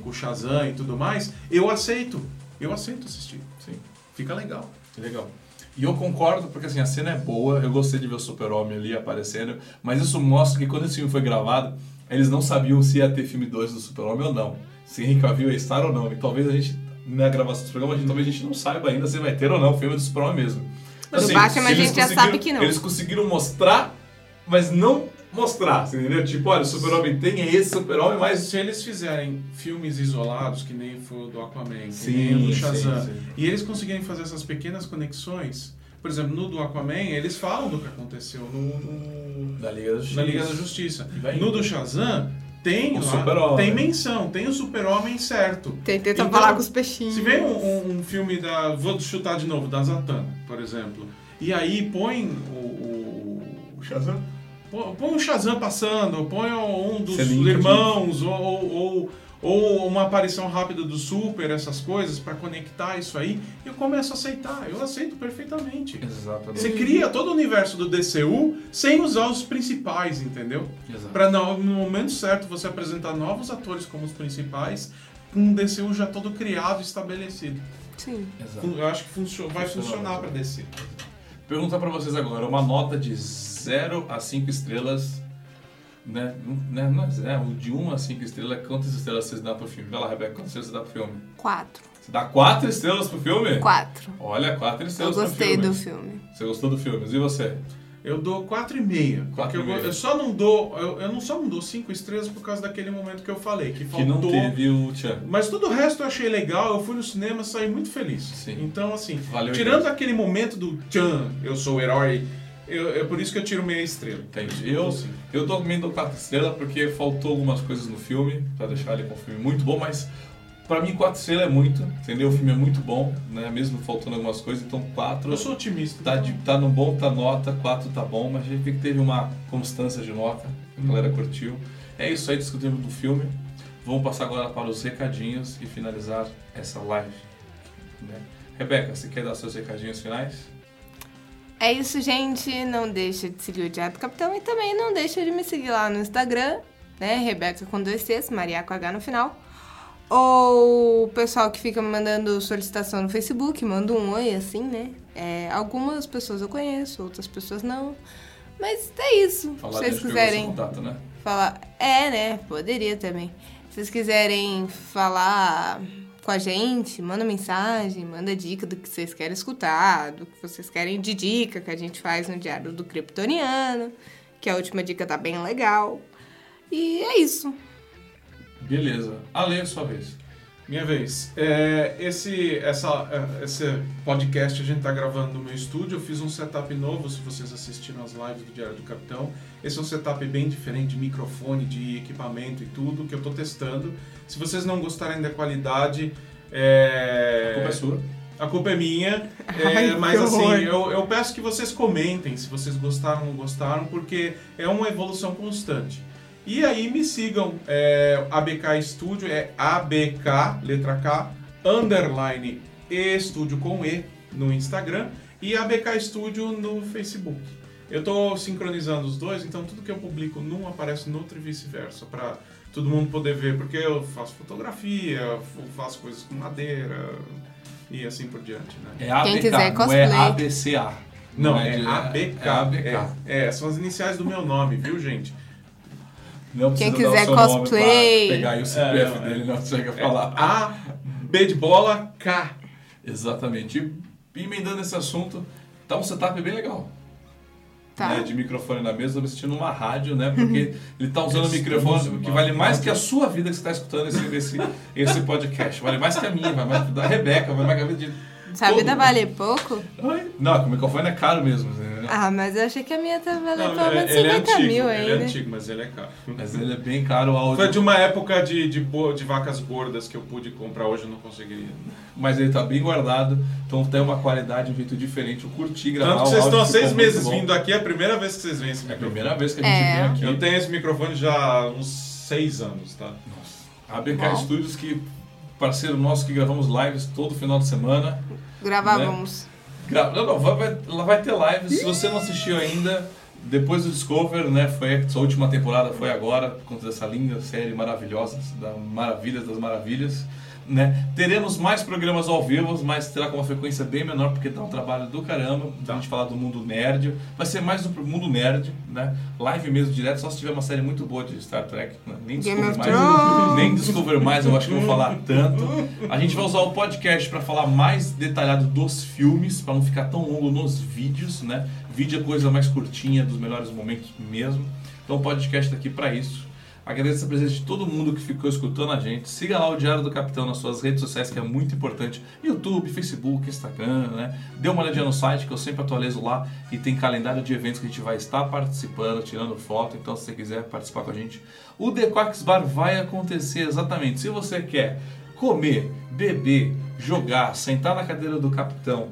com o Shazam e tudo mais, eu aceito. Eu aceito assistir. Sim. Fica legal. Legal. E eu concordo, porque assim, a cena é boa, eu gostei de ver o Super-Homem ali aparecendo, mas isso mostra que quando esse filme foi gravado, eles não sabiam se ia ter filme 2 do Super-Homem ou não. Se Henry Cavill ia estar ou não. E talvez a gente, na gravação do programa, a gente, talvez a gente não saiba ainda se vai ter ou não o filme do Super-Homem mesmo. Do Batman a gente já sabe que não. Eles conseguiram mostrar, mas não mostrar, você entendeu? Tipo, olha, o Super-Homem tem esse Super-Homem, Mas mas... se eles fizerem filmes isolados, que nem foi o do Aquaman, que Sim, nem o do sim, Shazam, sim. e eles conseguirem fazer essas pequenas conexões, por exemplo, no do Aquaman, eles falam do que aconteceu no, no- Da Liga da Justiça. na Liga da Justiça. No do Shazam, tem O lá, tem menção, tem o super-homem certo. Tem tenta Então, falar com os peixinhos. Se vem um, um- um filme da. Vou chutar de novo, da Zatanna, por exemplo. E aí põe o. o- O Shazam? Põe, o Shazam passando, põe um dos Celinho irmãos, ou, ou, ou, ou uma aparição rápida do Super, essas coisas, pra conectar isso aí, eu começo a aceitar. Eu aceito perfeitamente. Exatamente. Você cria todo o universo do DCU sem usar os principais, entendeu? Pra no, momento certo você apresentar novos atores como os principais, com um DCU já todo criado e estabelecido. Sim. Exato. Eu acho que funcio- vai Funciona funcionar muito. pra DC. Perguntar pra vocês agora, uma nota de 0 a 5 estrelas Né? Não, não, é, o de 1 a 5 estrelas, quantas estrelas vocês dão pro filme? Vai lá, Rebeca, quantas estrelas você dá pro filme? Quatro. Você dá 4 estrelas pro filme? Quatro. Olha, 4 Eu estrelas gostei pro do filme. filme. Você gostou do filme? E você? Eu dou 4,5. Porque Quatro e eu, eu só não dou. Eu, eu não só não dou 5 estrelas por causa daquele momento que eu falei, que Que faltou. não teve o Tchan. Mas tudo o resto eu achei legal, eu fui no cinema e saí muito feliz. Sim. Então, assim, Valeu, tirando então. aquele momento do tchan, eu sou o herói, eu, é por isso que eu tiro meia estrela. Entendi. Eu, Sim. eu dou, também dou 4 estrelas porque faltou algumas coisas no filme, pra deixar ele com um filme muito bom, mas pra mim 4 estrelas é muito, entendeu? O filme é muito bom, né? Mesmo faltando algumas coisas, então 4 Eu sou otimista. tá, de, tá no bom, tá nota, 4 tá bom, mas a gente vê que teve uma constância de nota, a galera curtiu. É isso aí, discutimos do filme. Vamos passar agora para os recadinhos e finalizar essa live. Né? Rebeca, você quer dar seus recadinhos finais? É isso, gente. Não deixa de seguir o Diário do Capitão e também não deixa de me seguir lá no Instagram, né? Rebeca com dois T's, Maria com H no final. Ou o pessoal que fica me mandando solicitação no Facebook, manda um oi, assim, né? É, algumas pessoas eu conheço, outras pessoas não. Mas é isso. Falar Se vocês quiserem contato, né? falar. É, né? Poderia também. Se vocês quiserem falar com a gente, manda mensagem, manda dica do que vocês querem escutar, do que vocês querem de dica que a gente faz no Diário do Kryptoniano, que a última dica tá bem legal. E é isso. Beleza. Ale, sua vez. Minha vez. É, esse, essa, é, esse podcast a gente tá gravando no meu estúdio. Eu fiz um setup novo, se vocês assistiram as lives do Diário do Capitão. Esse é um setup bem diferente de microfone, de equipamento e tudo, que eu tô testando. Se vocês não gostarem da qualidade, é... A culpa é sua. A culpa é minha, (laughs) é, Ai, mas assim, eu, eu peço que vocês comentem se vocês gostaram ou não gostaram, porque é uma evolução constante. E aí me sigam, é, ABK Studio, é ABK, letra K, underline Estúdio com E no Instagram e ABK Studio no Facebook. Eu estou sincronizando os dois, então tudo que eu publico num aparece no outro e vice-versa, para todo mundo poder ver, porque eu faço fotografia, eu faço coisas com madeira e assim por diante, né? É ABK, Quem quiser não é cosplay. ABCA. Não, é, de- ABK. É ABK. É, é, são as iniciais do meu nome, viu, gente? Não Quem precisa dar o quiser cosplay. pegar aí o CPF É, não, é. dele, não chega a É falar. A, B de bola, K. Exatamente. E emendando esse assunto, tá um setup bem legal. Tá? né, de microfone na mesa, eu me sentindo numa rádio, né? Porque (laughs) ele tá usando o Estamos microfone que vale mais rádio. que a sua vida que você está escutando esse, esse, esse podcast. Vale mais que a minha, vale mais que a da Rebeca, vale mais que a vida de. Sua vida vale pouco? Oi? Não, o microfone é caro mesmo. né? Ah, mas eu achei que a minha tá valendo pelo menos ele, ele é 50 antigo, mil ele é ainda. antigo, mas ele é caro. Mas ele é bem caro o áudio. Foi de uma época de, de, de vacas gordas que eu pude comprar, hoje eu não conseguiria. Mas ele tá bem guardado, então tem uma qualidade, um jeito diferente. Eu curti gravar. Tanto que o vocês áudio estão há seis meses vindo aqui, é a primeira vez que vocês vêm esse É a microfone. primeira vez que a gente É. vem aqui. Eu tenho esse microfone já há uns seis anos, tá? A BK Bom. Studios, que parceiro nosso que gravamos lives todo final de semana. Gravávamos. Gra- Não, não, vai, vai ter lives. Se você não assistiu ainda, depois do Discover, né? Foi a sua última temporada, foi agora, por conta dessa linda série maravilhosa, da Maravilhas das Maravilhas. Né? Teremos mais programas ao vivo, mas terá com uma frequência bem menor, porque dá um trabalho do caramba. A gente falar do mundo nerd. Vai ser mais do mundo nerd, né? Live mesmo, direto, só se tiver uma série muito boa de Star Trek. Né? Nem of mais. Thrones. Nem Discover mais, eu acho que eu vou falar tanto. A gente vai usar o podcast para falar mais detalhado dos filmes, para não ficar tão longo nos vídeos, né? Vídeo é coisa mais curtinha, dos melhores momentos mesmo. Então o podcast está aqui para isso. Agradeço a presença de todo mundo que ficou escutando a gente. Siga lá o Diário do Capitão nas suas redes sociais, que é muito importante. YouTube, Facebook, Instagram, né? Dê uma olhadinha no site, que eu sempre atualizo lá. E tem calendário de eventos que a gente vai estar participando, tirando foto. Então, se você quiser participar com a gente, o The Quacks Bar vai acontecer exatamente. Se você quer comer, beber, jogar, sentar na cadeira do capitão,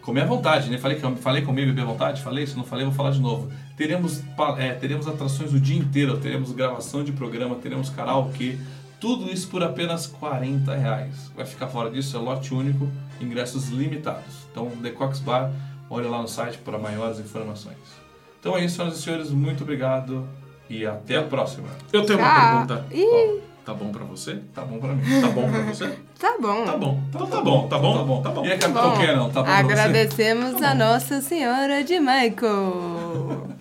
comer à vontade, né? Falei, falei comer beber à vontade? Falei? Se não falei, vou falar de novo. Teremos, é, teremos atrações o dia inteiro, teremos gravação de programa, teremos karaokê, tudo isso por apenas 40 reais. Vai ficar fora disso, é lote único, ingressos limitados. Então, The Cox Bar, olha lá no site para maiores informações. Então é isso, senhoras e senhores, muito obrigado e até a próxima. Eu tenho uma pergunta. Ih, Tá bom pra você? Tá bom pra mim. Tá bom pra você? (laughs) tá bom. Tá bom. Então tá bom, tá bom, Tá bom. tá bom. E a Capitão Bom, Canon, tá bom pra você? Agradecemos a Nossa Senhora de Michael.